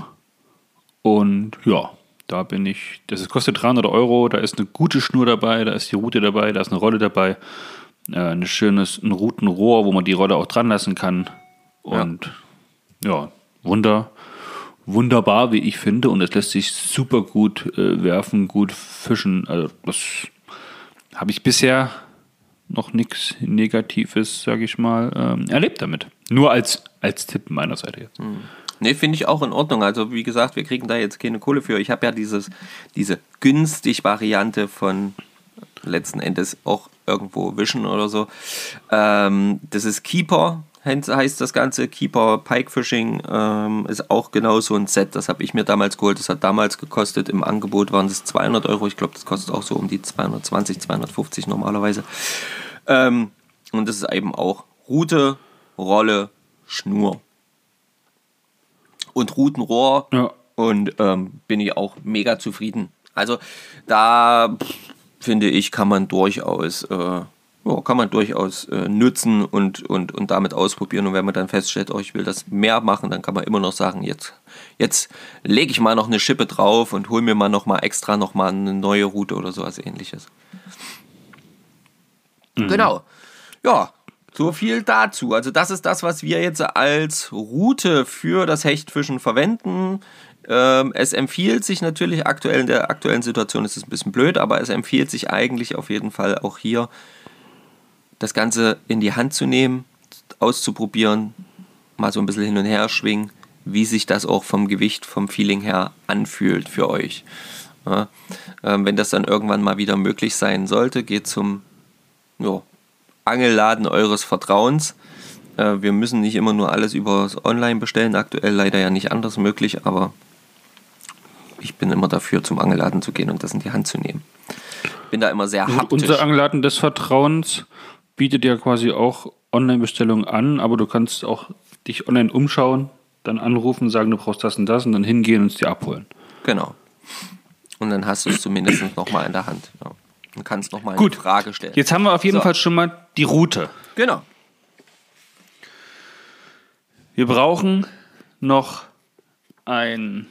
und ja, da bin ich, das kostet 300 Euro, da ist eine gute Schnur dabei, da ist die Route dabei, da ist eine Rolle dabei, äh, ein schönes ein Routenrohr, wo man die Rolle auch dran lassen kann. Und ja, ja wunder, wunderbar, wie ich finde. Und es lässt sich super gut äh, werfen, gut fischen. Also das habe ich bisher noch nichts Negatives, sage ich mal, ähm, erlebt damit. Nur als, als Tipp meiner Seite jetzt. Mhm. Ne, finde ich auch in Ordnung. Also wie gesagt, wir kriegen da jetzt keine Kohle für. Ich habe ja dieses, diese günstig Variante von letzten Endes auch irgendwo Vision oder so. Ähm, das ist Keeper, heißt das Ganze. Keeper Pike Fishing ähm, ist auch genau so ein Set. Das habe ich mir damals geholt. Das hat damals gekostet. Im Angebot waren es 200 Euro. Ich glaube, das kostet auch so um die 220, 250 normalerweise. Ähm, und das ist eben auch Route, Rolle, Schnur und Routenrohr. Ja. Und ähm, bin ich auch mega zufrieden. Also da finde ich, kann man durchaus, äh, ja, kann man durchaus äh, nutzen und, und, und damit ausprobieren. Und wenn man dann feststellt, oh, ich will das mehr machen, dann kann man immer noch sagen, jetzt, jetzt lege ich mal noch eine Schippe drauf und hole mir mal noch mal extra noch mal eine neue Route oder sowas ähnliches. Mhm. Genau. Ja, so viel dazu. Also das ist das, was wir jetzt als Route für das Hechtfischen verwenden. Ähm, es empfiehlt sich natürlich aktuell, in der aktuellen Situation ist es ein bisschen blöd, aber es empfiehlt sich eigentlich auf jeden Fall auch hier, das Ganze in die Hand zu nehmen, auszuprobieren, mal so ein bisschen hin und her schwingen, wie sich das auch vom Gewicht, vom Feeling her anfühlt für euch. Ja, ähm, wenn das dann irgendwann mal wieder möglich sein sollte, geht zum ja, Angelladen eures Vertrauens. Äh, wir müssen nicht immer nur alles über Online bestellen, aktuell leider ja nicht anders möglich, aber ich bin immer dafür, zum Angeladen zu gehen und das in die Hand zu nehmen. Bin da immer sehr haptisch. Unser Angeladen des Vertrauens bietet ja quasi auch Online-Bestellungen an, aber du kannst auch dich online umschauen, dann anrufen, sagen, du brauchst das und das und dann hingehen und es dir abholen. Genau. Und dann hast du es zumindest nochmal in der Hand. Ja. Und kannst nochmal eine Frage stellen. Jetzt haben wir auf jeden so. Fall schon mal die Route. Genau. Wir brauchen noch ein.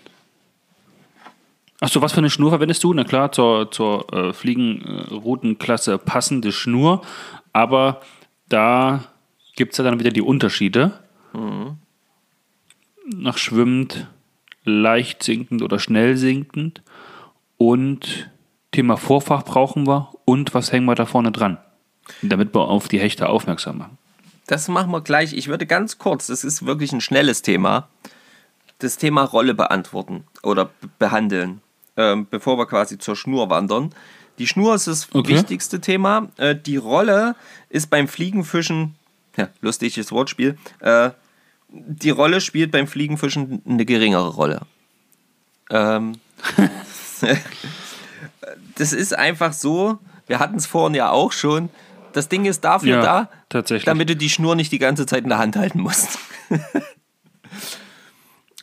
Achso, was für eine Schnur verwendest du? Na klar, zur, zur äh, Fliegenroutenklasse passende Schnur. Aber da gibt es ja dann wieder die Unterschiede. Mhm. Nach schwimmend, leicht sinkend oder schnell sinkend. Und Thema Vorfach brauchen wir. Und was hängen wir da vorne dran? Damit wir auf die Hechte aufmerksam machen. Das machen wir gleich. Ich würde ganz kurz, das ist wirklich ein schnelles Thema, das Thema Rolle beantworten oder behandeln, ähm, bevor wir quasi zur Schnur wandern. Die Schnur ist das okay. wichtigste Thema. Äh, die Rolle ist beim Fliegenfischen, ja, lustiges Wortspiel, äh, die Rolle spielt beim Fliegenfischen eine geringere Rolle. Ähm, das ist einfach so, wir hatten es vorhin ja auch schon, das Ding ist dafür ja, da, damit du die Schnur nicht die ganze Zeit in der Hand halten musst.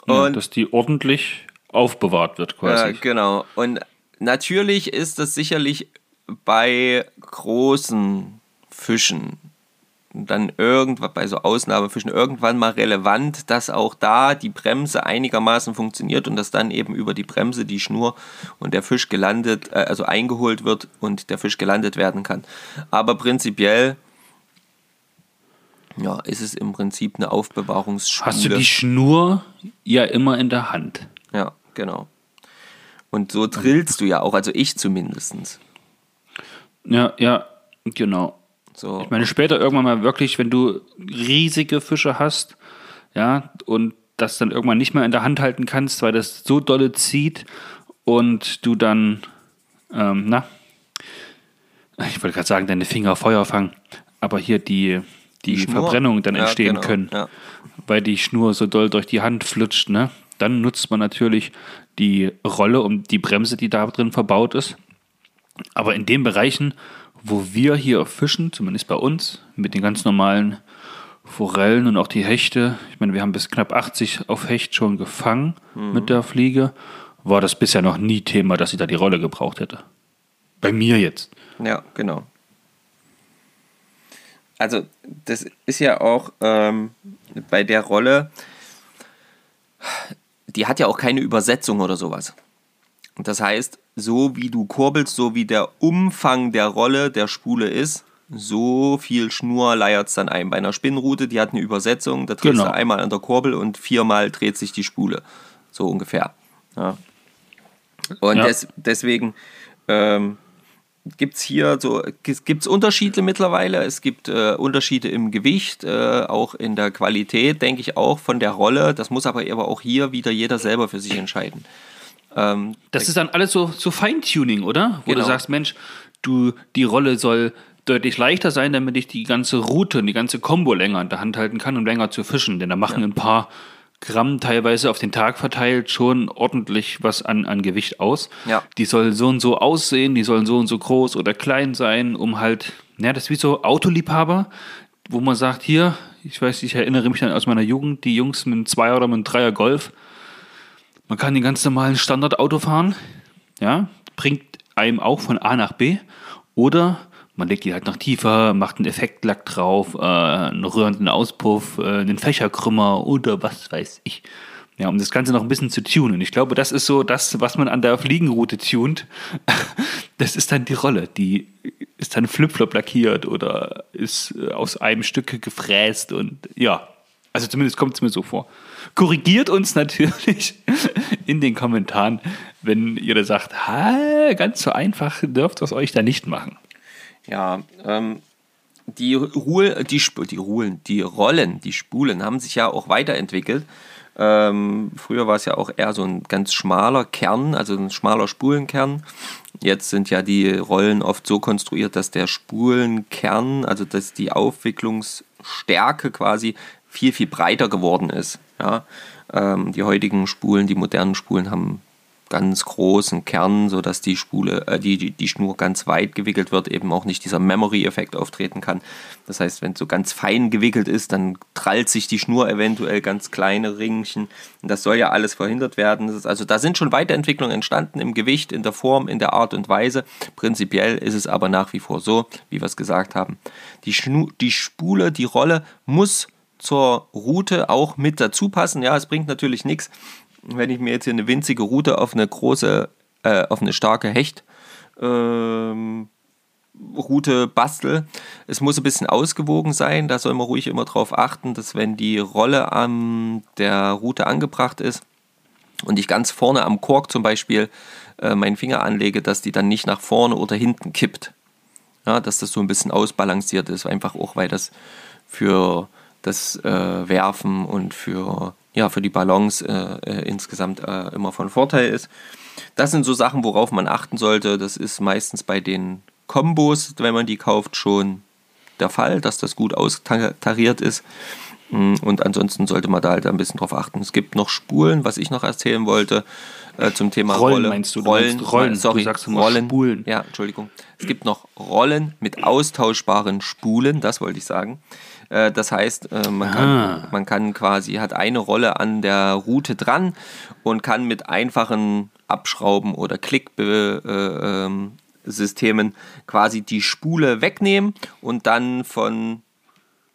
Und, ja, dass die ordentlich aufbewahrt wird quasi. Ja, genau. Und natürlich ist das sicherlich bei großen Fischen dann irgendwann bei so Ausnahmefischen irgendwann mal relevant, dass auch da die Bremse einigermaßen funktioniert und dass dann eben über die Bremse die Schnur und der Fisch gelandet, äh, also eingeholt wird und der Fisch gelandet werden kann. Aber prinzipiell ja, ist es im Prinzip eine Aufbewahrungsschule. Hast du die Schnur ja immer in der Hand? Ja, genau. Und so drillst du ja auch, also ich zumindest. Ja, ja, genau. So. Ich meine, später irgendwann mal wirklich, wenn du riesige Fische hast, ja, und das dann irgendwann nicht mehr in der Hand halten kannst, weil das so dolle zieht und du dann, ähm, na, ich wollte gerade sagen, deine Finger Feuer fangen, aber hier die, die, die Verbrennungen dann ja, entstehen genau, können, ja. weil die Schnur so doll durch die Hand flutscht, ne? Dann nutzt man natürlich die Rolle um die Bremse, die da drin verbaut ist. Aber in den Bereichen, wo wir hier fischen, zumindest bei uns, mit den ganz normalen Forellen und auch die Hechte, ich meine, wir haben bis knapp 80 auf Hecht schon gefangen mhm. mit der Fliege, war das bisher noch nie Thema, dass ich da die Rolle gebraucht hätte. Bei mir jetzt. Ja, genau. Also, das ist ja auch ähm, bei der Rolle, die hat ja auch keine Übersetzung oder sowas. Das heißt, so wie du kurbelst, so wie der Umfang der Rolle der Spule ist, so viel Schnur leiert es dann ein. Bei einer Spinnrute, die hat eine Übersetzung, da drehst genau. du einmal an der Kurbel und viermal dreht sich die Spule. So ungefähr. Ja. Und ja. Des, deswegen ähm, gibt es hier so, gibt's Unterschiede mittlerweile. Es gibt äh, Unterschiede im Gewicht, äh, auch in der Qualität, denke ich auch, von der Rolle. Das muss aber aber auch hier wieder jeder selber für sich entscheiden. Ähm, das ist dann alles so, so Feintuning, oder? Wo genau. du sagst, Mensch, du, die Rolle soll deutlich leichter sein, damit ich die ganze Route und die ganze Combo länger in der Hand halten kann, um länger zu fischen. Denn da machen ja. ein paar Gramm teilweise auf den Tag verteilt schon ordentlich was an, an Gewicht aus. Ja. Die sollen so und so aussehen, die sollen so und so groß oder klein sein, um halt, ja, das ist wie so Autoliebhaber, wo man sagt, hier, ich weiß, ich erinnere mich dann aus meiner Jugend, die Jungs mit einem Zweier oder mit einem Dreier Golf, man kann den ganz normalen Standardauto fahren, ja, bringt einem auch von A nach B. Oder man legt die halt noch tiefer, macht einen Effektlack drauf, äh, einen rührenden Auspuff, äh, einen Fächerkrümmer oder was weiß ich. Ja, um das Ganze noch ein bisschen zu tunen. Ich glaube, das ist so das, was man an der Fliegenroute tunt. Das ist dann die Rolle. Die ist dann Flipflop lackiert oder ist äh, aus einem Stück gefräst und ja. Also zumindest kommt es mir so vor. Korrigiert uns natürlich in den Kommentaren, wenn ihr da sagt, ganz so einfach dürft ihr es euch da nicht machen. Ja, ähm, die, Ruhe, die, die Ruhen, die Rollen, die Spulen haben sich ja auch weiterentwickelt. Ähm, früher war es ja auch eher so ein ganz schmaler Kern, also ein schmaler Spulenkern. Jetzt sind ja die Rollen oft so konstruiert, dass der Spulenkern, also dass die Aufwicklungsstärke quasi viel, viel breiter geworden ist. Ja? Ähm, die heutigen Spulen, die modernen Spulen haben ganz großen Kern, sodass die Spule, äh, die, die, die Schnur ganz weit gewickelt wird, eben auch nicht dieser Memory-Effekt auftreten kann. Das heißt, wenn es so ganz fein gewickelt ist, dann trallt sich die Schnur eventuell ganz kleine Ringchen. Und das soll ja alles verhindert werden. also da sind schon Weiterentwicklungen entstanden im Gewicht, in der Form, in der Art und Weise. Prinzipiell ist es aber nach wie vor so, wie wir es gesagt haben. Die, Schnu die Spule, die Rolle muss zur Route auch mit dazu passen. Ja, es bringt natürlich nichts, wenn ich mir jetzt hier eine winzige Route auf eine große, äh, auf eine starke Hecht ähm, Route bastel. Es muss ein bisschen ausgewogen sein. Da soll man ruhig immer darauf achten, dass wenn die Rolle an der Route angebracht ist und ich ganz vorne am Kork zum Beispiel äh, meinen Finger anlege, dass die dann nicht nach vorne oder hinten kippt. Ja, dass das so ein bisschen ausbalanciert ist, einfach auch, weil das für das äh, Werfen und für ja, für die Balance äh, äh, insgesamt äh, immer von Vorteil ist. Das sind so Sachen, worauf man achten sollte. Das ist meistens bei den Kombos, wenn man die kauft, schon der Fall, dass das gut austariert ist. Mm, und ansonsten sollte man da halt ein bisschen drauf achten. Es gibt noch Spulen, was ich noch erzählen wollte äh, zum Thema Rollen. Rolle. meinst du? Rollen, du Rollen. Sorry, du sagst immer Rollen. Spulen. Ja, Entschuldigung. Es gibt noch Rollen mit austauschbaren Spulen, das wollte ich sagen. Äh, das heißt, äh, man, kann, man kann quasi, hat eine Rolle an der Route dran und kann mit einfachen Abschrauben oder Klicksystemen ähm, quasi die Spule wegnehmen und dann von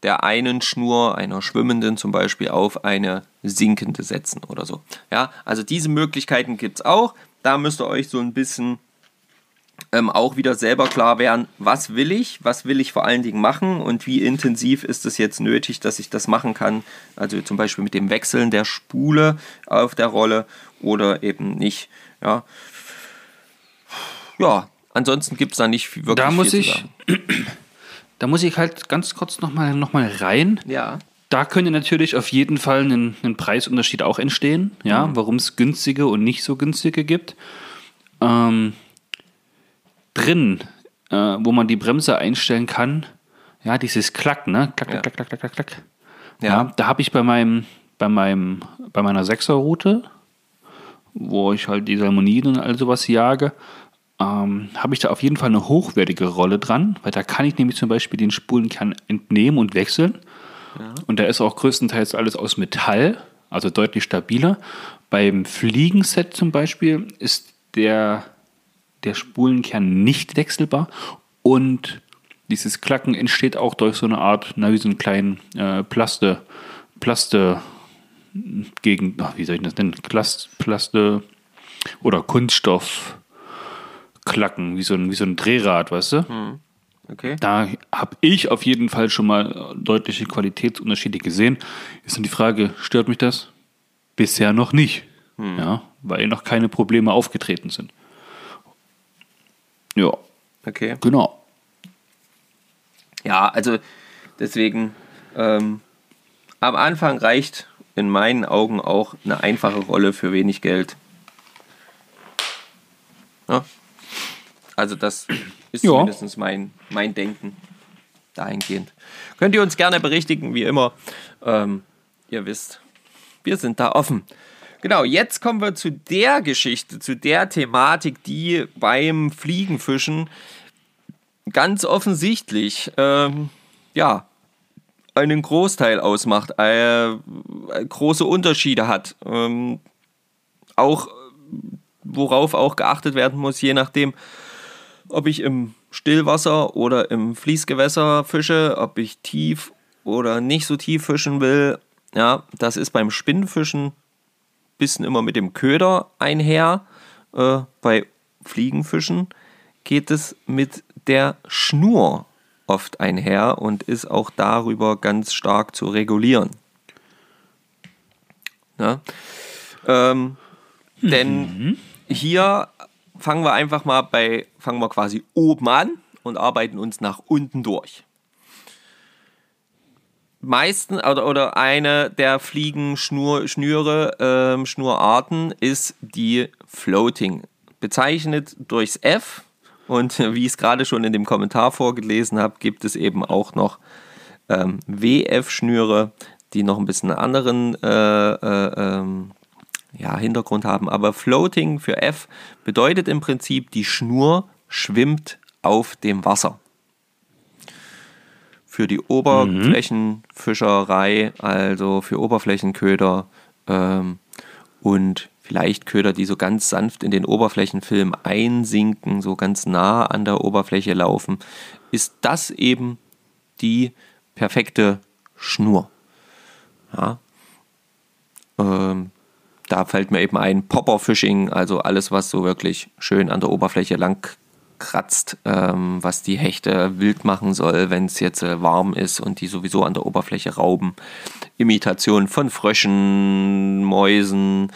der einen Schnur, einer schwimmenden zum Beispiel, auf eine sinkende setzen oder so. Ja, also diese Möglichkeiten gibt es auch. Da müsst ihr euch so ein bisschen ähm, auch wieder selber klar werden, was will ich, was will ich vor allen Dingen machen und wie intensiv ist es jetzt nötig, dass ich das machen kann. Also zum Beispiel mit dem Wechseln der Spule auf der Rolle oder eben nicht. Ja, ja ansonsten gibt es da nicht wirklich da muss viel ich. Da muss ich halt ganz kurz nochmal noch mal rein. Ja. Da könnte natürlich auf jeden Fall ein, ein Preisunterschied auch entstehen, ja, mhm. warum es günstige und nicht so günstige gibt. Ähm, drin, äh, wo man die Bremse einstellen kann, ja, dieses Klack, ne? Klack, klack, ja. klack, klack, klack, klack, klack. Ja. ja da habe ich bei meinem, bei meinem, bei meiner Sechserroute, wo ich halt die Salmoniden und all sowas jage, ähm, habe ich da auf jeden Fall eine hochwertige Rolle dran, weil da kann ich nämlich zum Beispiel den Spulenkern entnehmen und wechseln. Ja. Und da ist auch größtenteils alles aus Metall, also deutlich stabiler. Beim Fliegenset zum Beispiel ist der der Spulenkern nicht wechselbar und dieses Klacken entsteht auch durch so eine Art, na, wie so einen kleinen äh, Plaste, Plaste gegen, ach, wie soll ich das nennen? Plast, Plaste oder Kunststoff Klacken, wie so ein, wie so ein Drehrad, weißt du? Hm. Okay. Da habe ich auf jeden Fall schon mal deutliche Qualitätsunterschiede gesehen. Ist dann die Frage, stört mich das? Bisher noch nicht. Hm. Ja, weil noch keine Probleme aufgetreten sind. Ja. Okay. Genau. Ja, also deswegen, ähm, am Anfang reicht in meinen Augen auch eine einfache Rolle für wenig Geld. Ja. Also das ist ja. zumindest mein, mein Denken dahingehend. Könnt ihr uns gerne berichtigen, wie immer. Ähm, ihr wisst, wir sind da offen. Genau, jetzt kommen wir zu der Geschichte, zu der Thematik, die beim Fliegenfischen ganz offensichtlich, ähm, ja, einen Großteil ausmacht, äh, große Unterschiede hat. Ähm, auch, worauf auch geachtet werden muss, je nachdem, ob ich im Stillwasser oder im Fließgewässer fische, ob ich tief oder nicht so tief fischen will. Ja, das ist beim Spinnenfischen bisschen immer mit dem Köder einher. Äh, bei Fliegenfischen geht es mit der Schnur oft einher und ist auch darüber ganz stark zu regulieren. Ja? Ähm, mhm. Denn hier fangen wir einfach mal bei, fangen wir quasi oben an und arbeiten uns nach unten durch. Meisten oder, oder eine der Fliegenschnüre, ähm, Schnurarten ist die Floating. Bezeichnet durchs F und wie ich es gerade schon in dem Kommentar vorgelesen habe, gibt es eben auch noch ähm, WF-Schnüre, die noch ein bisschen anderen äh, äh, ähm, ja, Hintergrund haben. Aber Floating für F bedeutet im Prinzip, die Schnur schwimmt auf dem Wasser. Für die Oberflächenfischerei, also für Oberflächenköder ähm, und vielleicht Köder, die so ganz sanft in den Oberflächenfilm einsinken, so ganz nah an der Oberfläche laufen, ist das eben die perfekte Schnur. Ja. Ähm, da fällt mir eben ein Popper-Fishing, also alles, was so wirklich schön an der Oberfläche lang kratzt, ähm, was die Hechte wild machen soll, wenn es jetzt äh, warm ist und die sowieso an der Oberfläche rauben. Imitation von Fröschen, Mäusen,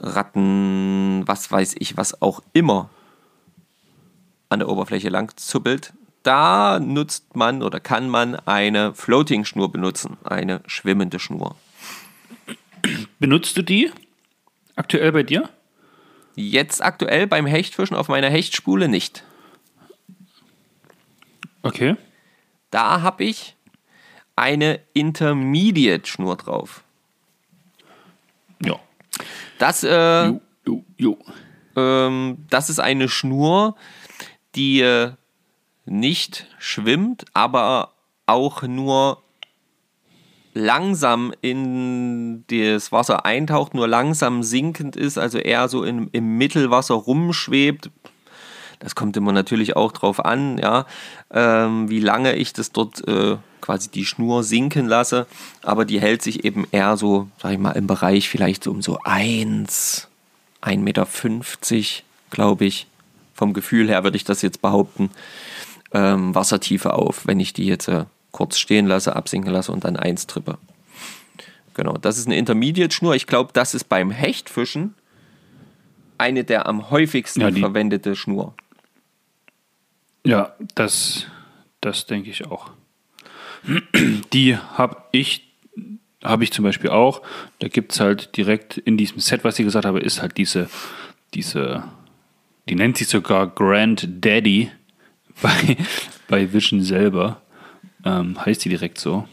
Ratten, was weiß ich, was auch immer an der Oberfläche lang zuppelt. Da nutzt man oder kann man eine Floating-Schnur benutzen, eine schwimmende Schnur. Benutzt du die aktuell bei dir? Jetzt aktuell beim Hechtfischen auf meiner Hechtspule nicht. Okay. Da habe ich eine Intermediate-Schnur drauf. Ja. Das, äh, jo, jo, jo. Ähm, das ist eine Schnur, die äh, nicht schwimmt, aber auch nur langsam in das Wasser eintaucht, nur langsam sinkend ist, also eher so in, im Mittelwasser rumschwebt. Das kommt immer natürlich auch drauf an, ja, ähm, wie lange ich das dort äh, quasi die Schnur sinken lasse. Aber die hält sich eben eher so, sag ich mal, im Bereich vielleicht so um so 1, 1,50 Meter, glaube ich. Vom Gefühl her würde ich das jetzt behaupten. Ähm, Wassertiefe auf, wenn ich die jetzt äh, kurz stehen lasse, absinken lasse und dann eins trippe. Genau, das ist eine Intermediate-Schnur. Ich glaube, das ist beim Hechtfischen eine der am häufigsten ja, verwendete Schnur. Ja, das, das denke ich auch. Die habe ich, habe ich zum Beispiel auch. Da gibt es halt direkt in diesem Set, was ich gesagt habe, ist halt diese, diese, die nennt sich sogar Grand Daddy bei, bei Vision selber ähm, heißt die direkt so,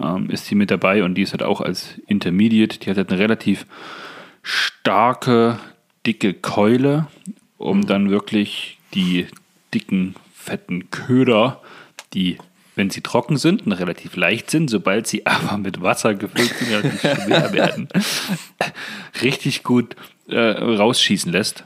ähm, ist sie mit dabei und die ist halt auch als Intermediate. Die hat halt eine relativ starke, dicke Keule, um dann wirklich die dicken, fetten Köder, die, wenn sie trocken sind, relativ leicht sind, sobald sie aber mit Wasser gefüllt sind, relativ schwer werden, richtig gut äh, rausschießen lässt.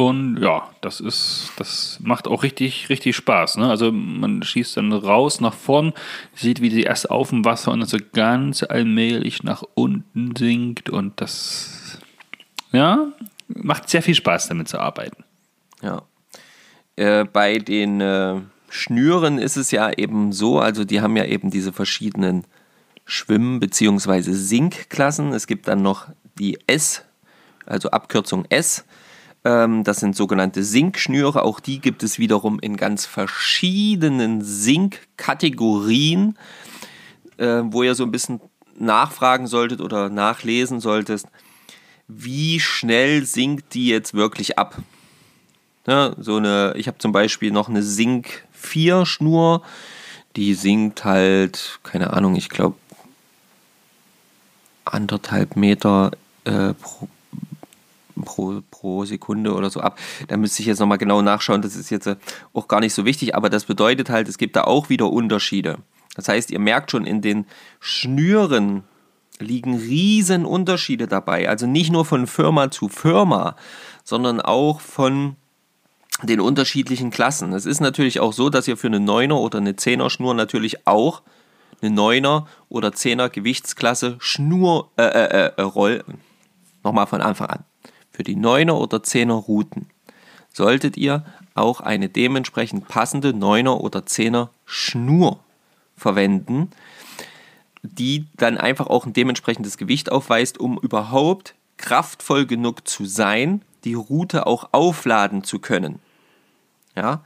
Und ja, das ist, das macht auch richtig, richtig Spaß. Ne? Also man schießt dann raus nach vorn, sieht, wie sie erst auf dem Wasser und dann so ganz allmählich nach unten sinkt und das, ja, macht sehr viel Spaß, damit zu arbeiten. Ja. Äh, bei den äh, Schnüren ist es ja eben so, also die haben ja eben diese verschiedenen Schwimm- bzw. Sinkklassen. Es gibt dann noch die S, also Abkürzung S das sind sogenannte Sinkschnüre. Auch die gibt es wiederum in ganz verschiedenen Sinkkategorien, äh, wo ihr so ein bisschen nachfragen solltet oder nachlesen solltest, wie schnell sinkt die jetzt wirklich ab. Ja, so eine, ich habe zum Beispiel noch eine Sink 4 Schnur, die sinkt halt, keine Ahnung, ich glaube anderthalb Meter äh, pro, pro, pro Sekunde oder so ab. Da müsste ich jetzt nochmal genau nachschauen, das ist jetzt äh, auch gar nicht so wichtig, aber das bedeutet halt, es gibt da auch wieder Unterschiede. Das heißt, ihr merkt schon, in den Schnüren liegen riesen Unterschiede dabei. Also nicht nur von Firma zu Firma, sondern auch von den unterschiedlichen Klassen. Es ist natürlich auch so, dass ihr für eine 9er oder eine 10er Schnur natürlich auch eine 9er oder 10er Gewichtsklasse Schnur äh, äh, äh, Roll nochmal von Anfang an. Für die 9er oder 10er Routen solltet ihr auch eine dementsprechend passende 9er oder 10er Schnur verwenden. die dann einfach auch ein dementsprechendes Gewicht aufweist, um überhaupt kraftvoll genug zu sein, die Route auch aufladen zu können. Ja,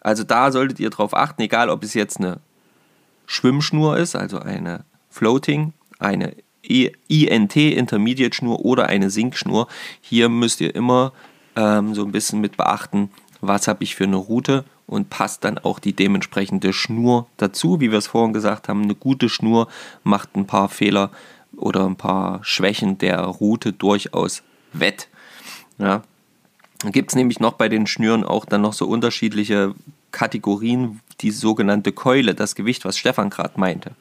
also da solltet ihr darauf achten, egal ob es jetzt eine Schwimmschnur ist, also eine Floating, eine INT Intermediate Schnur oder eine Sinkschnur. Hier müsst ihr immer ähm, so ein bisschen mit beachten, was habe ich für eine Route und passt dann auch die dementsprechende Schnur dazu. Wie wir es vorhin gesagt haben, eine gute Schnur macht ein paar Fehler oder ein paar Schwächen der Route durchaus wett. Ja. Gibt es nämlich noch bei den Schnüren auch dann noch so unterschiedliche Kategorien, die sogenannte Keule, das Gewicht, was Stefan gerade meinte.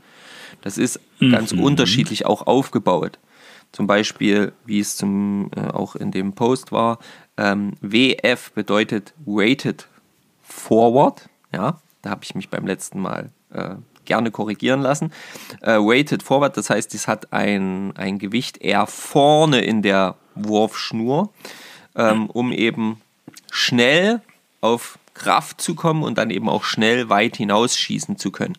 Das ist mhm. ganz unterschiedlich auch aufgebaut. Zum Beispiel, wie es zum, äh, auch in dem Post war, ähm, WF bedeutet Weighted Forward. Ja, da habe ich mich beim letzten Mal äh, gerne korrigieren lassen. Äh, weighted Forward, das heißt, es hat ein, ein Gewicht eher vorne in der Wurfschnur, ähm, um eben schnell auf Kraft zu kommen und dann eben auch schnell weit hinausschießen zu können.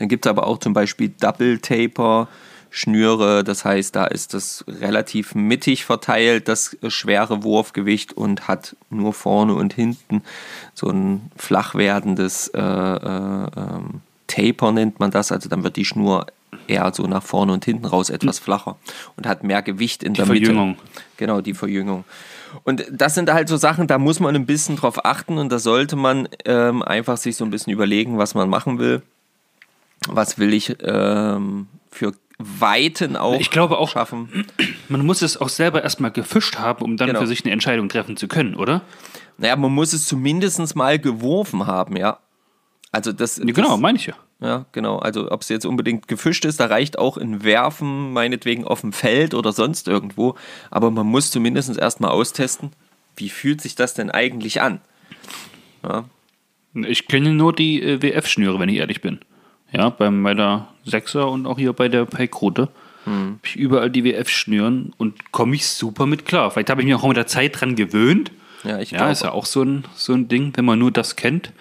Dann gibt es aber auch zum Beispiel Double Taper, Schnüre, das heißt, da ist das relativ mittig verteilt, das schwere Wurfgewicht und hat nur vorne und hinten so ein flach werdendes äh, äh, ähm, Taper nennt man das, also dann wird die Schnur eher so nach vorne und hinten raus etwas flacher und hat mehr Gewicht in die der Verjüngung. Mitte. Genau, die Verjüngung. Und das sind halt so Sachen, da muss man ein bisschen drauf achten und da sollte man ähm, einfach sich so ein bisschen überlegen, was man machen will. Was will ich ähm, für Weiten auch ich glaube auch, schaffen? Man muss es auch selber erstmal gefischt haben, um dann Genau. für sich eine Entscheidung treffen zu können, oder? Naja, man muss es zumindest mal geworfen haben, ja. Also das, Ja, genau, meine ich ja. Ja, genau. Also ob es jetzt unbedingt gefischt ist, da reicht auch ein Werfen, meinetwegen auf dem Feld oder sonst irgendwo. Aber man muss zumindest erstmal austesten, wie fühlt sich das denn eigentlich an? Ja, Ich kenne nur die äh, WF-Schnüre, wenn ich ehrlich bin. Ja, beim, bei der Sechser und auch hier bei der Pike-Route. Hm. Hab ich überall die WF-Schnüren und komme ich super mit klar. Vielleicht habe ich mich auch mit der Zeit dran gewöhnt. ja ich Ja, glaube. ist ja auch so ein, so ein Ding, wenn man nur das kennt.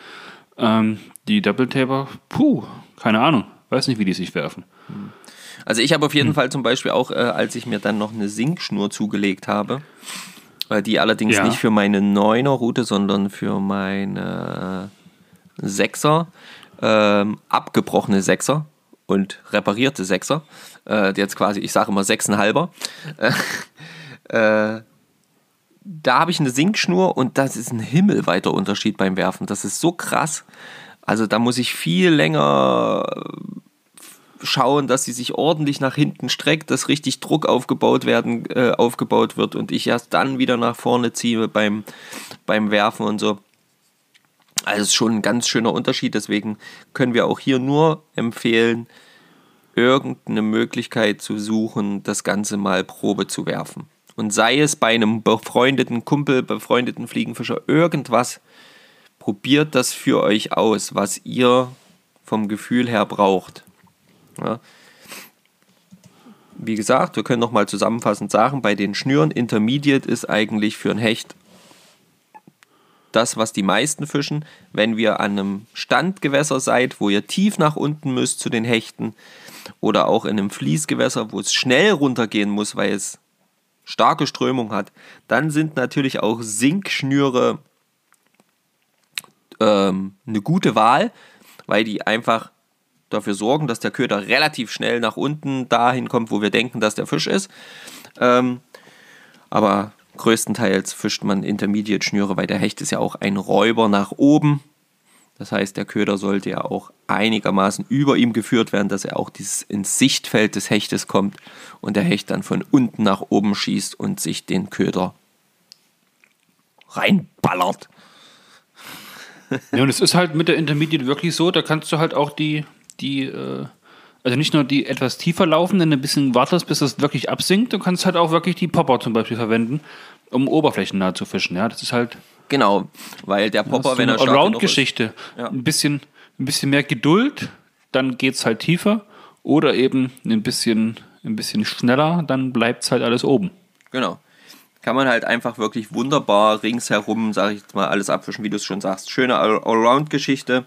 Ähm, die Double Taper, puh, keine Ahnung. Weiß nicht, wie die sich werfen. Also ich habe auf jeden Fall zum Beispiel auch, äh, als ich mir dann noch eine Sinkschnur zugelegt habe, äh, die allerdings Ja. nicht für meine 9er Route, sondern für meine 6er, ähm, abgebrochene Sechser und reparierte Sechser, äh, jetzt quasi, ich sage immer 6,5er, äh, äh, da habe ich eine Sinkschnur und das ist ein himmelweiter Unterschied beim Werfen. Das ist so krass. Also da muss ich viel länger schauen, dass sie sich ordentlich nach hinten streckt, dass richtig Druck aufgebaut werden, äh, aufgebaut wird und ich erst dann wieder nach vorne ziehe beim, beim Werfen und so. Also ist schon ein ganz schöner Unterschied, deswegen können wir auch hier nur empfehlen, irgendeine Möglichkeit zu suchen, das Ganze mal Probe zu werfen. Und sei es bei einem befreundeten Kumpel, befreundeten Fliegenfischer, irgendwas, probiert das für euch aus, was ihr vom Gefühl her braucht. Ja. Wie gesagt, wir können nochmal zusammenfassend sagen, bei den Schnüren Intermediate ist eigentlich für ein Hecht das, was die meisten fischen. Wenn wir an einem Standgewässer seid, wo ihr tief nach unten müsst zu den Hechten oder auch in einem Fließgewässer, wo es schnell runtergehen muss, weil es starke Strömung hat, dann sind natürlich auch Sinkschnüre ähm, eine gute Wahl, weil die einfach dafür sorgen, dass der Köder relativ schnell nach unten dahin kommt, wo wir denken, dass der Fisch ist. Ähm, aber größtenteils fischt man Intermediate-Schnüre, weil der Hecht ist ja auch ein Räuber nach oben. Das heißt, der Köder sollte ja auch einigermaßen über ihm geführt werden, dass er auch dieses ins Sichtfeld des Hechtes kommt und der Hecht dann von unten nach oben schießt und sich den Köder reinballert. Ja, und es ist halt mit der Intermediate wirklich so, da kannst du halt auch die, die, äh, also nicht nur die etwas tiefer laufenden, ein bisschen wartest, bis es wirklich absinkt, du kannst halt auch wirklich die Popper zum Beispiel verwenden, um oberflächennah zu fischen. Ja, das ist halt Genau, weil der das Popper, wenn er stark ist, Allround-Geschichte. Ja. Ein, bisschen, ein bisschen mehr Geduld, dann geht es halt tiefer. Oder eben ein bisschen, ein bisschen schneller, dann bleibt es halt alles oben. Genau. Kann man halt einfach wirklich wunderbar ringsherum, sage ich jetzt mal, alles abfischen, wie du es schon sagst. Schöne All- Allround-Geschichte.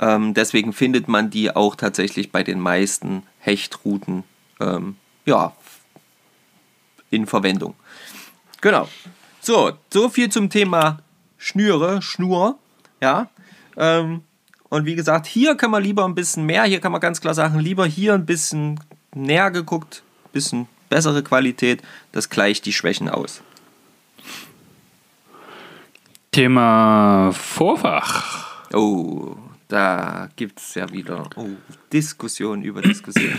Ähm, deswegen findet man die auch tatsächlich bei den meisten Hechtrouten ähm, ja, in Verwendung. Genau. So, so viel zum Thema Schnüre, Schnur. Ja. Ähm, und wie gesagt, hier kann man lieber ein bisschen mehr, hier kann man ganz klar sagen, lieber hier ein bisschen näher geguckt, ein bisschen bessere Qualität, das gleicht die Schwächen aus. Thema Vorfach. Oh, da gibt es ja wieder oh, Diskussion über Diskussion.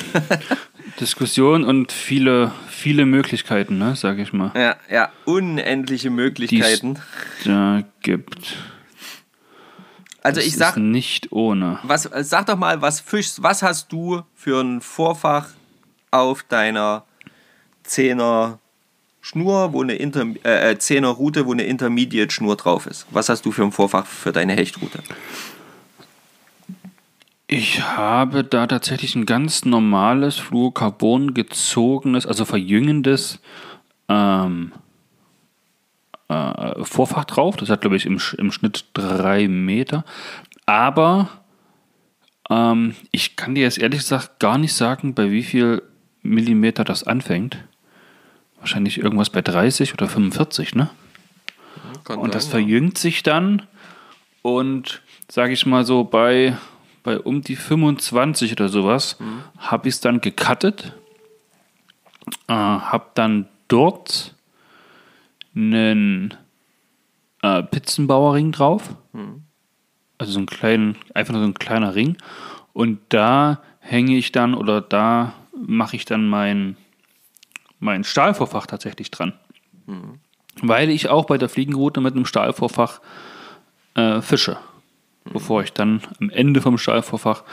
Diskussion und viele, viele Möglichkeiten, ne, sag ich mal. Ja, ja, unendliche Möglichkeiten. Die da gibt. Also das ich sag nicht ohne. Was, sag doch mal, was fischst, was hast du für ein Vorfach auf deiner Zehner Schnur, wo eine Inter, äh, Zehner Route, wo eine Intermediate Schnur drauf ist? Was hast du für ein Vorfach für deine Hechtroute? Ich habe da tatsächlich ein ganz normales Fluorocarbon gezogenes, also verjüngendes ähm, äh, Vorfach drauf. Das hat, glaube ich, im, im Schnitt drei Meter. Aber ähm, ich kann dir jetzt ehrlich gesagt gar nicht sagen, bei wie viel Millimeter das anfängt. Wahrscheinlich irgendwas bei 30 oder 45, ne? Kann und sein, das verjüngt ja. sich dann und sage ich mal so bei, bei um die 25 oder sowas mhm. habe ich es dann gecuttet, äh, habe dann dort einen äh, Pizzenbauerring drauf. Mhm. Also so einen kleinen, einfach nur so ein kleiner Ring. Und da hänge ich dann oder da mache ich dann mein, mein Stahlvorfach tatsächlich dran. Mhm. Weil ich auch bei der Fliegenroute mit einem Stahlvorfach äh, fische. Bevor ich dann am Ende vom Stahlvorfach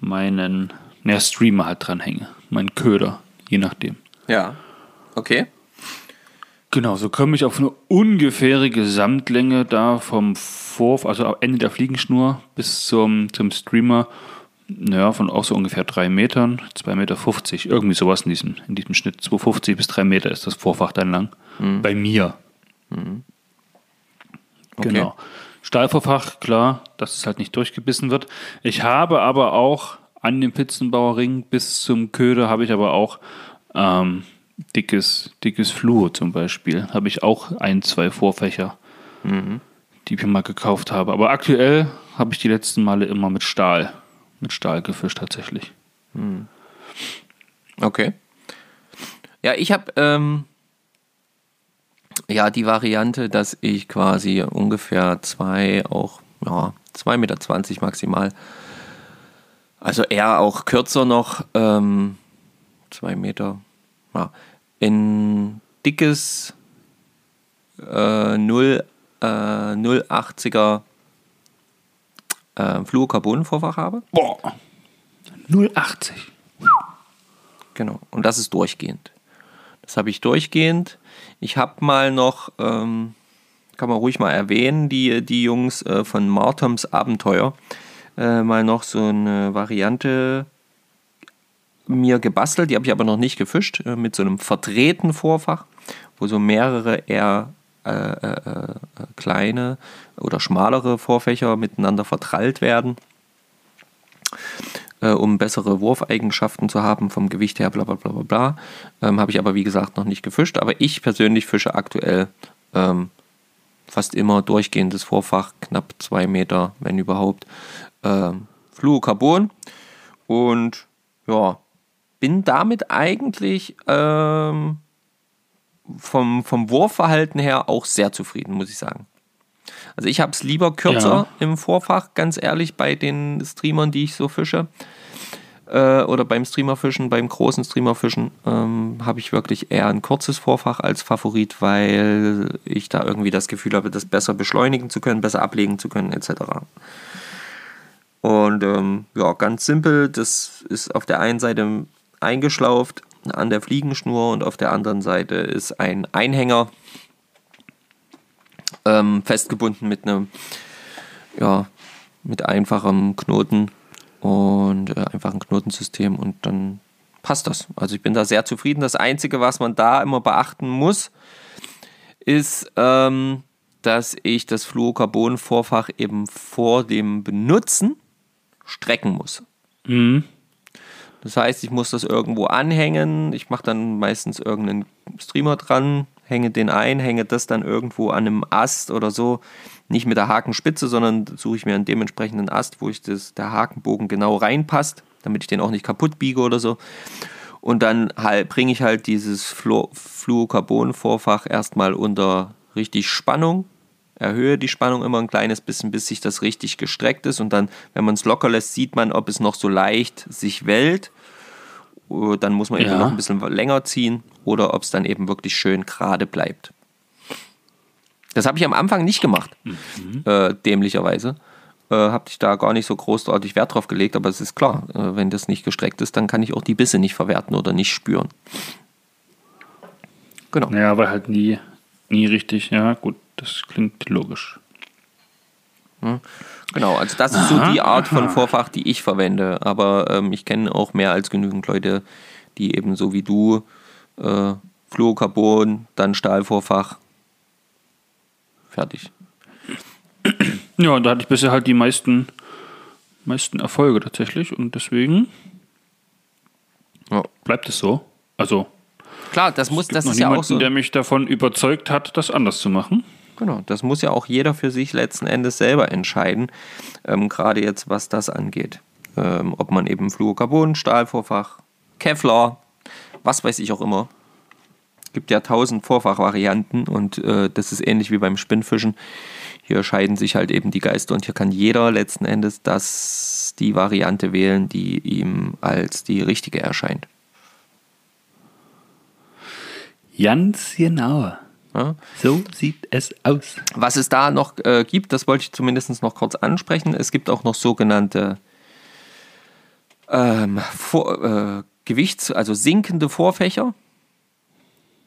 meinen ja, Streamer halt dranhänge. Meinen Köder, je nachdem. Ja. Okay. Genau, so komme ich auf eine ungefähre Gesamtlänge da vom Vorf, also am Ende der Fliegenschnur bis zum, zum Streamer, naja, von auch so ungefähr drei Metern, 2,50 Meter, irgendwie sowas in diesem, in diesem Schnitt. 2,50 bis drei Meter ist das Vorfach dann lang. Mhm. Bei mir. Mhm. Okay. Genau. Stahlvorfach, klar, dass es halt nicht durchgebissen wird. Ich habe aber auch an dem Pizzenbauerring bis zum Köder habe ich aber auch ähm, dickes, dickes Fluor zum Beispiel. Habe ich auch ein, zwei Vorfächer, mhm. die ich mir mal gekauft habe. Aber aktuell habe ich die letzten Male immer mit Stahl, mit Stahl gefischt tatsächlich. Mhm. Okay. Ja, ich habe ähm, ja die Variante, dass ich quasi ungefähr zwei, auch ja, 2,20 Meter maximal, also eher auch kürzer noch, ähm, zwei Meter, ja, in dickes äh, 0, äh, 080er äh, Fluorocarbon-Vorfach habe. Boah, 080. Genau, und das ist durchgehend. Das habe ich durchgehend. Ich habe mal noch, ähm, kann man ruhig mal erwähnen, die, die Jungs äh, von Martoms Abenteuer, äh, mal noch so eine Variante mir gebastelt, die habe ich aber noch nicht gefischt, äh, mit so einem verdrehten Vorfach, wo so mehrere eher äh, äh, äh, kleine oder schmalere Vorfächer miteinander vertrallt werden, äh, um bessere Wurfeigenschaften zu haben, vom Gewicht her, bla bla bla bla bla. Ähm, habe ich aber wie gesagt noch nicht gefischt, aber ich persönlich fische aktuell ähm, fast immer durchgehendes Vorfach, knapp zwei Meter, wenn überhaupt, ähm, Fluorocarbon und ja, bin damit eigentlich ähm, vom, vom Wurfverhalten her auch sehr zufrieden, muss ich sagen. Also ich habe es lieber kürzer ja. im Vorfach, ganz ehrlich, bei den Streamern, die ich so fische. Äh, oder beim Streamerfischen, beim großen Streamerfischen, ähm, habe ich wirklich eher ein kurzes Vorfach als Favorit, weil ich da irgendwie das Gefühl habe, das besser beschleunigen zu können, besser ablegen zu können, etc. Und ähm, ja, ganz simpel, das ist auf der einen Seite eingeschlauft an der Fliegenschnur und auf der anderen Seite ist ein Einhänger ähm, festgebunden mit einem, ja, mit einfachem Knoten und äh, einfachem Knotensystem und dann passt das. Also ich bin da sehr zufrieden. Das Einzige, was man da immer beachten muss, ist, ähm, dass ich das Fluorocarbon-Vorfach eben vor dem Benutzen strecken muss. Mhm. Das heißt, ich muss das irgendwo anhängen. Ich mache dann meistens irgendeinen Streamer dran, hänge den ein, hänge das dann irgendwo an einem Ast oder so. Nicht mit der Hakenspitze, sondern suche ich mir einen dementsprechenden Ast, wo ich das, der Hakenbogen genau reinpasst, damit ich den auch nicht kaputt biege oder so. Und dann halt, bringe ich halt dieses Fluorocarbon-Vorfach erstmal unter richtig Spannung, erhöhe die Spannung immer ein kleines bisschen, bis sich das richtig gestreckt ist. Und dann, wenn man es locker lässt, sieht man, ob es noch so leicht sich wellt. Äh, dann muss man Ja. eben noch ein bisschen länger ziehen oder ob es dann eben wirklich schön gerade bleibt. Das habe ich am Anfang nicht gemacht, äh, dämlicherweise. Äh, habe ich da gar nicht so großartig Wert drauf gelegt, aber es ist klar, äh, wenn das nicht gestreckt ist, dann kann ich auch die Bisse nicht verwerten oder nicht spüren. Genau. Ja, aber halt nie, nie richtig. Ja, gut, das klingt logisch. Genau, also das ist so die Art von Vorfach, die ich verwende. Aber ähm, ich kenne auch mehr als genügend Leute, die eben so wie du äh, Fluorocarbon, dann Stahlvorfach, fertig. Ja, und da hatte ich bisher halt die meisten, meisten Erfolge tatsächlich und deswegen Ja. bleibt es so. Also, Klar, das muss, das ist ja niemanden, auch so. der mich davon überzeugt hat, das anders zu machen. Genau, das muss ja auch jeder für sich letzten Endes selber entscheiden, ähm, gerade jetzt was das angeht. Ähm, ob man eben Fluorocarbon, Stahlvorfach, Kevlar, was weiß ich auch immer. Gibt ja tausend Vorfachvarianten und äh, das ist ähnlich wie beim Spinnfischen. Hier scheiden sich halt eben die Geister und hier kann jeder letzten Endes das, die Variante wählen, die ihm als die richtige erscheint. Ganz genau. Ja? So sieht es aus. Was es da noch äh, gibt, das wollte ich zumindest noch kurz ansprechen. Es gibt auch noch sogenannte ähm, Vor, äh, Gewichts-, also sinkende Vorfächer,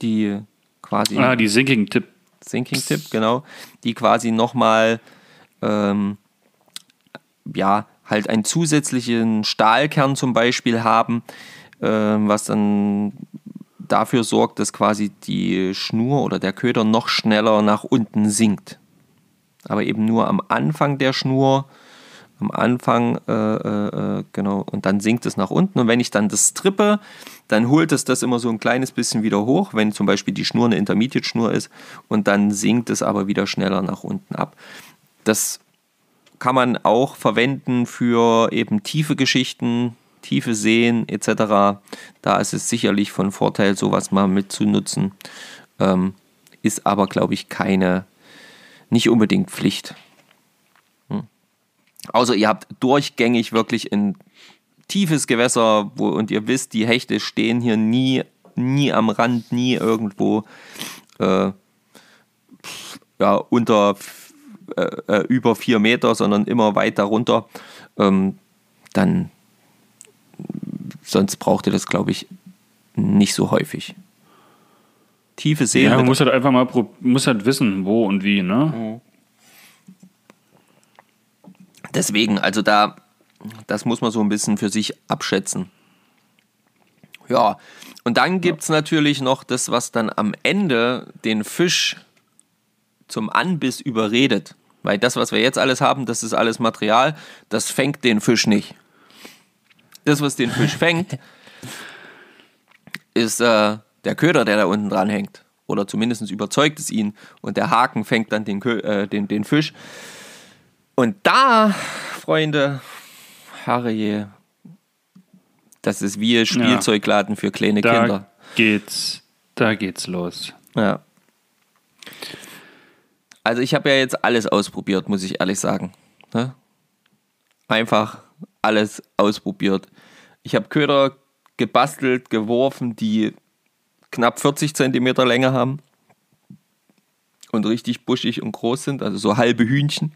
die quasi Ah, die Sinking-Tipp. Sinking Tip, genau, die quasi nochmal ähm, ja, halt einen zusätzlichen Stahlkern zum Beispiel haben, ähm, was dann dafür sorgt, dass quasi die Schnur oder der Köder noch schneller nach unten sinkt. Aber eben nur am Anfang der Schnur, am Anfang, äh, äh, äh, genau, und dann sinkt es nach unten. Und wenn ich dann das strippe, dann holt es das immer so ein kleines bisschen wieder hoch, wenn zum Beispiel die Schnur eine Intermediate-Schnur ist, und dann sinkt es aber wieder schneller nach unten ab. Das kann man auch verwenden für eben tiefe Geschichten, tiefe Seen etc. Da ist es sicherlich von Vorteil, sowas mal mitzunutzen. Ähm, ist aber, glaube ich, keine, nicht unbedingt Pflicht. Hm. Außer ihr habt durchgängig wirklich ein tiefes Gewässer wo, und ihr wisst, die Hechte stehen hier nie, nie am Rand, nie irgendwo äh, ja, unter äh, äh, über vier Meter, sondern immer weiter runter, ähm, dann sonst braucht ihr das, glaube ich, nicht so häufig. Tiefe Seen. Ja, man muss halt einfach mal muss halt wissen, wo und wie, ne? Deswegen, also da, das muss man so ein bisschen für sich abschätzen. Ja, und dann gibt es natürlich noch das, was dann am Ende den Fisch zum Anbiss überredet. Weil das, was wir jetzt alles haben, das ist alles Material, das fängt den Fisch nicht. Das, was den Fisch fängt, ist äh, der Köder, der da unten dran hängt. Oder zumindest überzeugt es ihn. Und der Haken fängt dann den, Kö äh, den, den Fisch. Und da, Freunde, herrje, das ist wie Spielzeugladen für kleine Da Kinder. geht's, da geht's los. Ja. Also ich habe ja jetzt alles ausprobiert, muss ich ehrlich sagen. Ne? Einfach alles ausprobiert. Ich habe Köder gebastelt, geworfen, die knapp 40 Zentimeter Länge haben und richtig buschig und groß sind, also so halbe Hühnchen.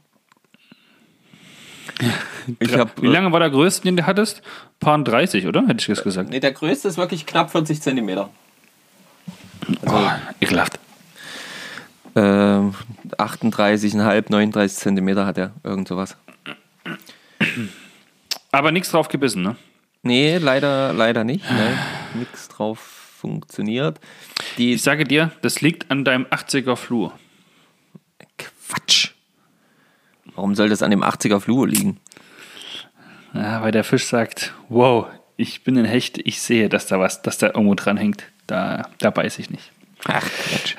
Ich habe Wie lange war der größte, den du hattest? Paar 30, oder? Hätte ich jetzt gesagt. Nee, der größte ist wirklich knapp 40 Zentimeter. Oh, ekelhaft. Ähm, 38,5, 39 Zentimeter hat er, irgend sowas. Aber nichts drauf gebissen, ne? Nee, leider, leider nicht. Ne? Nichts drauf funktioniert. Die Ich sage dir, das liegt an deinem 80er Flur. Quatsch. Warum soll das an dem 80er Flur liegen? Ja, weil der Fisch sagt, wow, ich bin ein Hecht, ich sehe, dass da was, dass da irgendwo dran hängt. Da, da beiß ich nicht. Ach, Quatsch.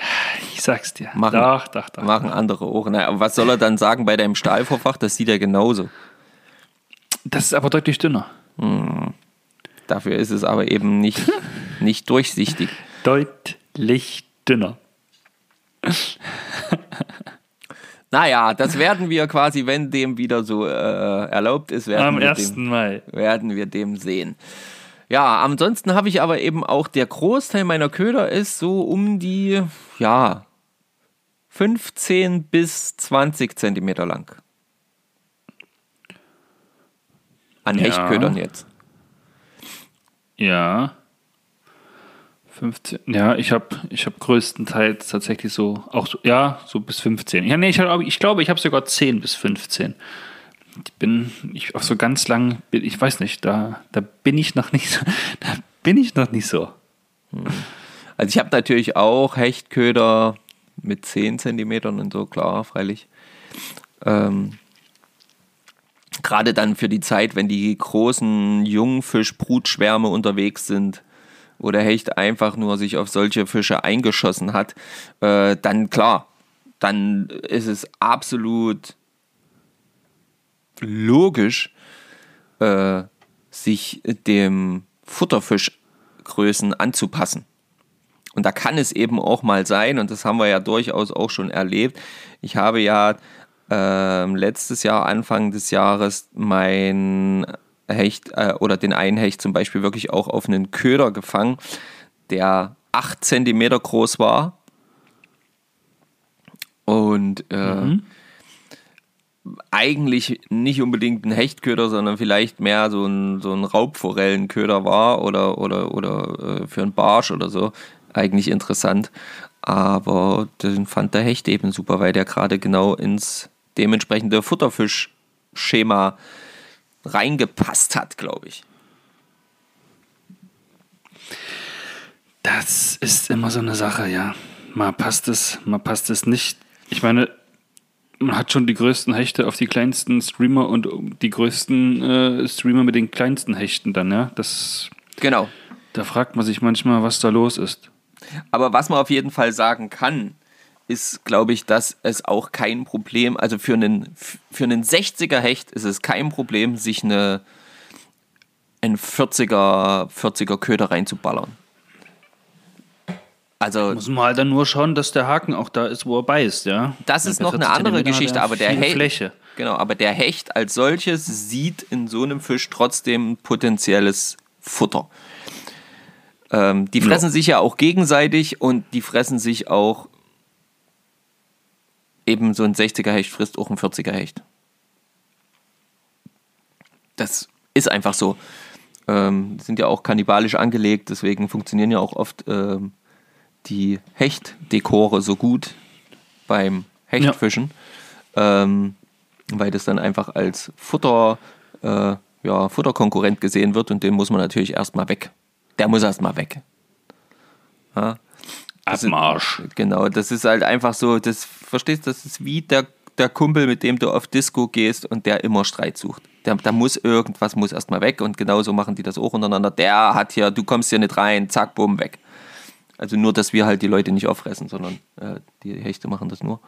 Ich sag's dir. Machen, doch, doch, doch. machen andere Ohren. Aber was soll er dann sagen bei deinem Stahlvorfach? Das sieht er genauso. Das ist aber deutlich dünner. Dafür ist es aber eben nicht, nicht durchsichtig. Deutlich dünner. Naja, das werden wir quasi, wenn dem wieder so äh, erlaubt ist, werden, Am wir 1. dem, Mai. werden wir dem sehen. Ja, ansonsten habe ich aber eben auch, der Großteil meiner Köder ist so um die, ja, 15 bis 20 Zentimeter lang. An Ja. Hechtködern jetzt. Ja. 15. Ja, ich habe ich hab größtenteils tatsächlich so, auch so, ja, so bis 15. Ja, nee, ich, hab, ich glaube, ich habe sogar 10 bis 15. Ich bin, ich auch so ganz lang, bin- ich weiß nicht, da, da bin ich noch nicht so, da bin ich noch nicht so. Also ich habe natürlich auch Hechtköder mit 10 Zentimetern und so, klar, freilich. Ähm, Gerade dann für die Zeit, wenn die großen Jungfischbrutschwärme unterwegs sind, wo der Hecht einfach nur sich auf solche Fische eingeschossen hat, äh, dann klar, dann ist es absolut logisch, äh, sich dem Futterfischgrößen anzupassen. Und da kann es eben auch mal sein, und das haben wir ja durchaus auch schon erlebt. Ich habe ja ähm, letztes Jahr, Anfang des Jahres, mein Hecht äh, oder den einen Hecht zum Beispiel wirklich auch auf einen Köder gefangen, der 8 cm groß war. Und äh, eigentlich nicht unbedingt ein Hechtköder, sondern vielleicht mehr so ein, so ein Raubforellenköder war oder, oder, oder äh, für einen Barsch oder so. Eigentlich interessant. Aber den fand der Hecht eben super, weil der gerade genau ins dementsprechende Futterfischschema reingepasst hat, glaube ich. Das ist immer so eine Sache, ja. Mal passt es, mal passt es nicht. Ich meine, man hat schon die größten Hechte auf die kleinsten Streamer und die größten äh, Streamer mit den kleinsten Hechten dann, ja. Das, Genau. da fragt man sich manchmal, was da los ist. Aber was man auf jeden Fall sagen kann, ist, glaube ich, dass es auch kein Problem, also für einen, für einen 60er Hecht ist es kein Problem, sich eine, einen 40er, 40er Köder reinzuballern. Also, Muss man halt dann nur schauen, dass der Haken auch da ist, wo er beißt, ja. das ist noch eine 40 andere Geschichte, er aber der Hecht, Fläche. genau, aber der Hecht als solches sieht in so einem Fisch trotzdem potenzielles Futter. Ähm, die fressen sich ja auch gegenseitig und die fressen sich auch eben so ein 60er Hecht frisst auch ein 40er Hecht. Das ist einfach so. Ähm, sind ja auch kannibalisch angelegt, deswegen funktionieren ja auch oft ähm, die Hechtdekore so gut beim Hechtfischen, ähm, weil das dann einfach als Futter, äh, ja, Futterkonkurrent gesehen wird und den muss man natürlich erstmal weg. Der muss erstmal weg. Ja. Abmarsch. Genau, das ist halt einfach so, das verstehst du, das ist wie der, der Kumpel, mit dem du auf Disco gehst und der immer Streit sucht. Der, da muss irgendwas muss erstmal weg und genauso machen die das auch untereinander. Der hat hier, du kommst hier nicht rein, zack, bumm, weg. Also nur, dass wir halt die Leute nicht auffressen, sondern äh, die Hechte machen das nur.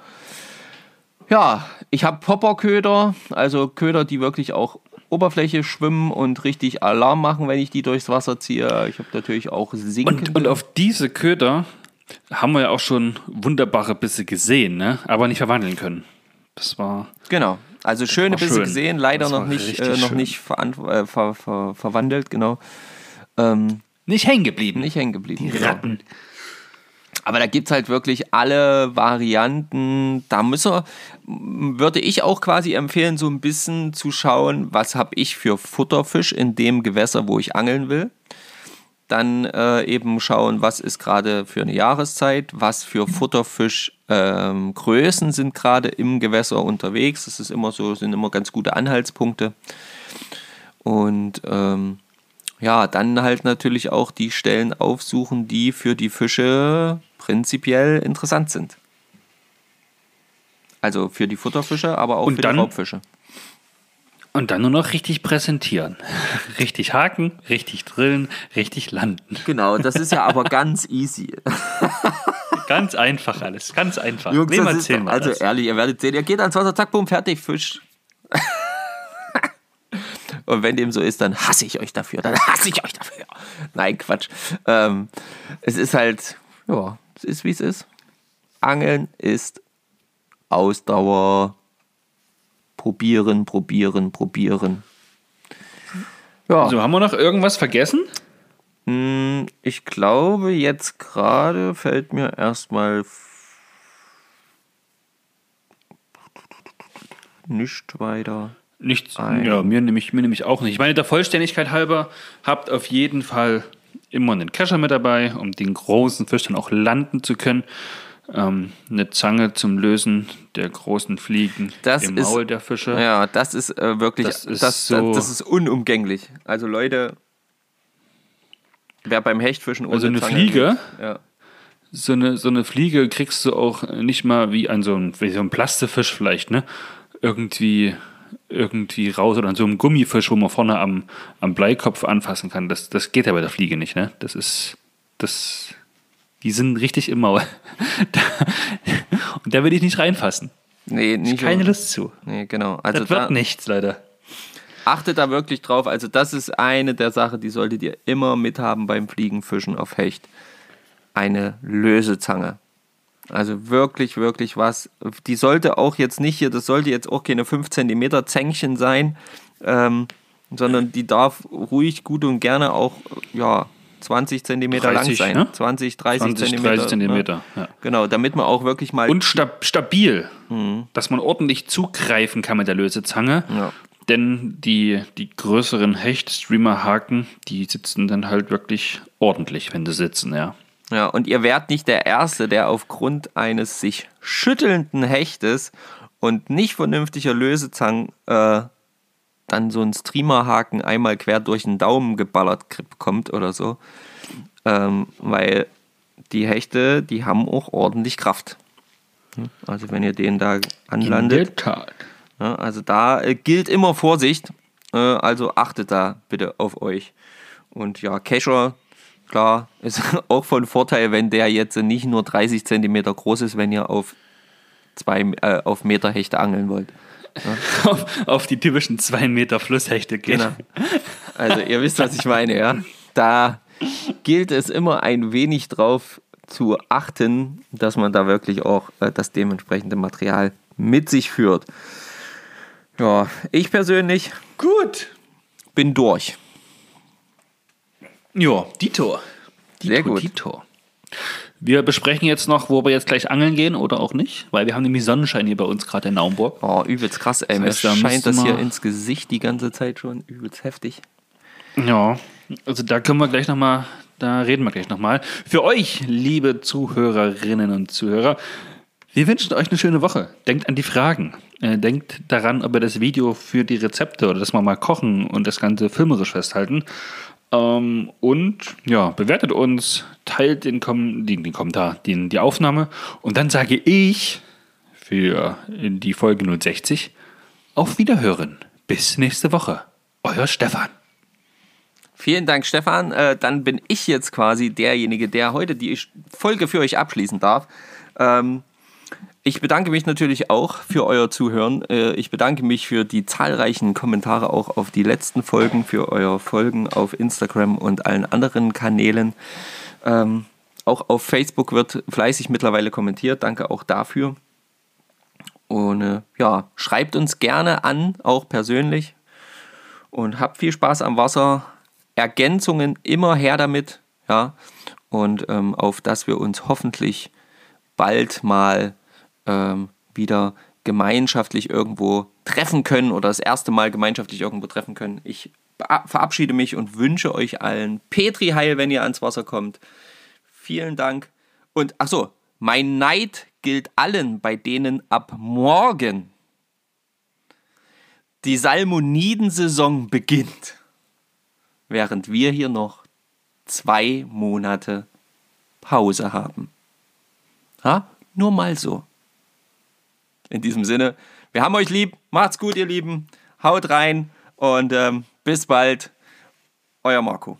Ja, ich habe Popperköder, also Köder, die wirklich auch Oberfläche schwimmen und richtig Alarm machen, wenn ich die durchs Wasser ziehe. Ich habe natürlich auch sinkende. Und, und auf diese Köder haben wir ja auch schon wunderbare Bisse gesehen, ne? aber nicht verwandeln können. Das war. Genau. Also schöne Bisse schön. gesehen, leider noch nicht, äh, noch schön. nicht veran- äh, ver ver verwandelt, genau. Ähm, Nicht hängen geblieben. nicht hängen geblieben. Die genau. Ratten. Aber da gibt es halt wirklich alle Varianten. Da müsse, würde ich auch quasi empfehlen, so ein bisschen zu schauen, was habe ich für Futterfisch in dem Gewässer, wo ich angeln will. Dann äh, eben schauen, was ist gerade für eine Jahreszeit, was für Futterfischgrößen ähm, sind gerade im Gewässer unterwegs. Das ist immer so, sind immer ganz gute Anhaltspunkte. Und ähm, ja, dann halt natürlich auch die Stellen aufsuchen, die für die Fische prinzipiell interessant sind. Also für die Futterfische, aber auch Und für die Raubfische. Und dann nur noch richtig präsentieren. Richtig haken, richtig drillen, richtig landen. Genau, das ist ja aber ganz easy. Ganz einfach alles, ganz einfach. Jungs, das mal erzähl mal also das. ehrlich, ihr werdet sehen, ihr geht ans Wasser, zack, bumm, fertig, Fisch. Und wenn dem so ist, dann hasse ich euch dafür. Dann hasse ich euch dafür. Nein, Quatsch. Ähm, es ist halt, ja, es ist wie es ist. Angeln ist Ausdauer. Probieren, probieren, probieren. Ja, So, haben wir noch irgendwas vergessen? hm, ich glaube, jetzt gerade fällt mir erstmal nicht weiter. Nichts. Ein- Ja, mir nämlich, mir nämlich auch nicht. Ich meine, der Vollständigkeit halber, habt auf jeden Fall immer einen Kescher mit dabei, um den großen Fisch dann auch landen zu können. Ähm, eine Zange zum Lösen der großen Fliegen Das im ist- Maul der Fische. Ja, das ist äh, wirklich, Das ist das, so- das, ist unumgänglich. Also Leute, wer beim Hechtfischen ohne Also eine Zange- Fliege? Ja. So eine, so eine Fliege kriegst du auch nicht mal wie an so einem, wie so einem Plastefisch vielleicht, ne? Irgendwie, irgendwie raus oder an so einem Gummifisch, wo man vorne am, am Bleikopf anfassen kann. Das, das geht ja bei der Fliege nicht, ne? Das ist, das, die sind richtig im Maul. Und da will ich nicht reinfassen. Nee, nicht Keine so. Lust zu. Nee, genau. Also Das wird da, nichts, leider. achtet da wirklich drauf. Also das ist eine der Sachen, die solltet ihr immer mithaben beim Fliegenfischen auf Hecht. Eine Lösezange. Also wirklich, wirklich was. Die sollte auch jetzt nicht hier, das sollte jetzt auch keine 5 cm Zängchen sein, ähm, sondern die darf ruhig gut und gerne auch ja, 20 cm lang 30, sein. ne? 20, 30 20, cm. 30 Zentimeter. Ja. Genau, damit man auch wirklich mal. Und stab stabil, dass man ordentlich zugreifen kann mit der Lösezange. Ja. Denn die, die größeren Hecht-Streamer-Haken, die sitzen dann halt wirklich ordentlich, wenn sie sitzen, ja. Ja, und ihr wärt nicht der Erste, der aufgrund eines sich schüttelnden Hechtes und nicht vernünftiger Lösezangen äh, dann so einen Streamerhaken einmal quer durch den Daumen geballert bekommt oder so. Ähm, weil die Hechte, die haben auch ordentlich Kraft. Hm, Also wenn ihr den da anlandet. Tat. Ja, also da äh, gilt immer Vorsicht. Äh, also achtet da bitte auf euch. Und ja, Kescher, klar, ist auch von Vorteil, wenn der jetzt nicht nur 30 cm groß ist, wenn ihr auf, zwei, äh, auf Meter Hechte angeln wollt. Auf, auf die typischen 2 Meter Flusshechte geht. Genau. Also ihr wisst, was ich meine, ja. Da gilt es immer ein wenig drauf zu achten, dass man da wirklich auch äh, das dementsprechende Material mit sich führt. Ja, ich persönlich Gut. bin durch. Ja, Dito. Dito, Sehr gut. Dito. Wir besprechen jetzt noch, wo wir jetzt gleich angeln gehen oder auch nicht, weil wir haben nämlich Sonnenschein hier bei uns gerade in Naumburg. Oh, übelst krass, ey. Mir heißt, da scheint das hier ins Gesicht die ganze Zeit schon. Übelst heftig. Ja, also da können wir gleich nochmal, da reden wir gleich nochmal. Für euch, liebe Zuhörerinnen und Zuhörer, wir wünschen euch eine schöne Woche. Denkt an die Fragen. Äh, denkt daran, ob ihr das Video für die Rezepte oder dass wir mal kochen und das Ganze filmerisch festhalten. Ähm, und ja, bewertet uns, teilt den, Kom den, den Kommentar, den, die Aufnahme. Und dann sage ich für die Folge 060 auf Wiederhören. Bis nächste Woche. Euer Stefan. Vielen Dank, Stefan. Äh, dann bin ich jetzt quasi derjenige, der heute die Folge für euch abschließen darf. Ähm, ich bedanke mich natürlich auch für euer Zuhören. Äh, ich bedanke mich für die zahlreichen Kommentare auch auf die letzten Folgen, für euer Folgen auf Instagram und allen anderen Kanälen. Ähm, auch auf Facebook wird fleißig mittlerweile kommentiert. Danke auch dafür. Und äh, ja, schreibt uns gerne an, auch persönlich. Und habt viel Spaß am Wasser. Ergänzungen immer her damit. Ja. Und ähm, auf dass wir uns hoffentlich bald mal ähm, wieder gemeinschaftlich irgendwo treffen können oder das erste Mal gemeinschaftlich irgendwo treffen können. Ich verabschiede mich und wünsche euch allen Petri Heil, wenn ihr ans Wasser kommt. Vielen Dank. Und ach so, mein Neid gilt allen, bei denen ab morgen die Salmonidensaison beginnt, während wir hier noch zwei Monate Pause haben. Ha? Nur mal so. In diesem Sinne, wir haben euch lieb. Macht's gut, ihr Lieben. Haut rein und ähm, bis bald. Euer Marco.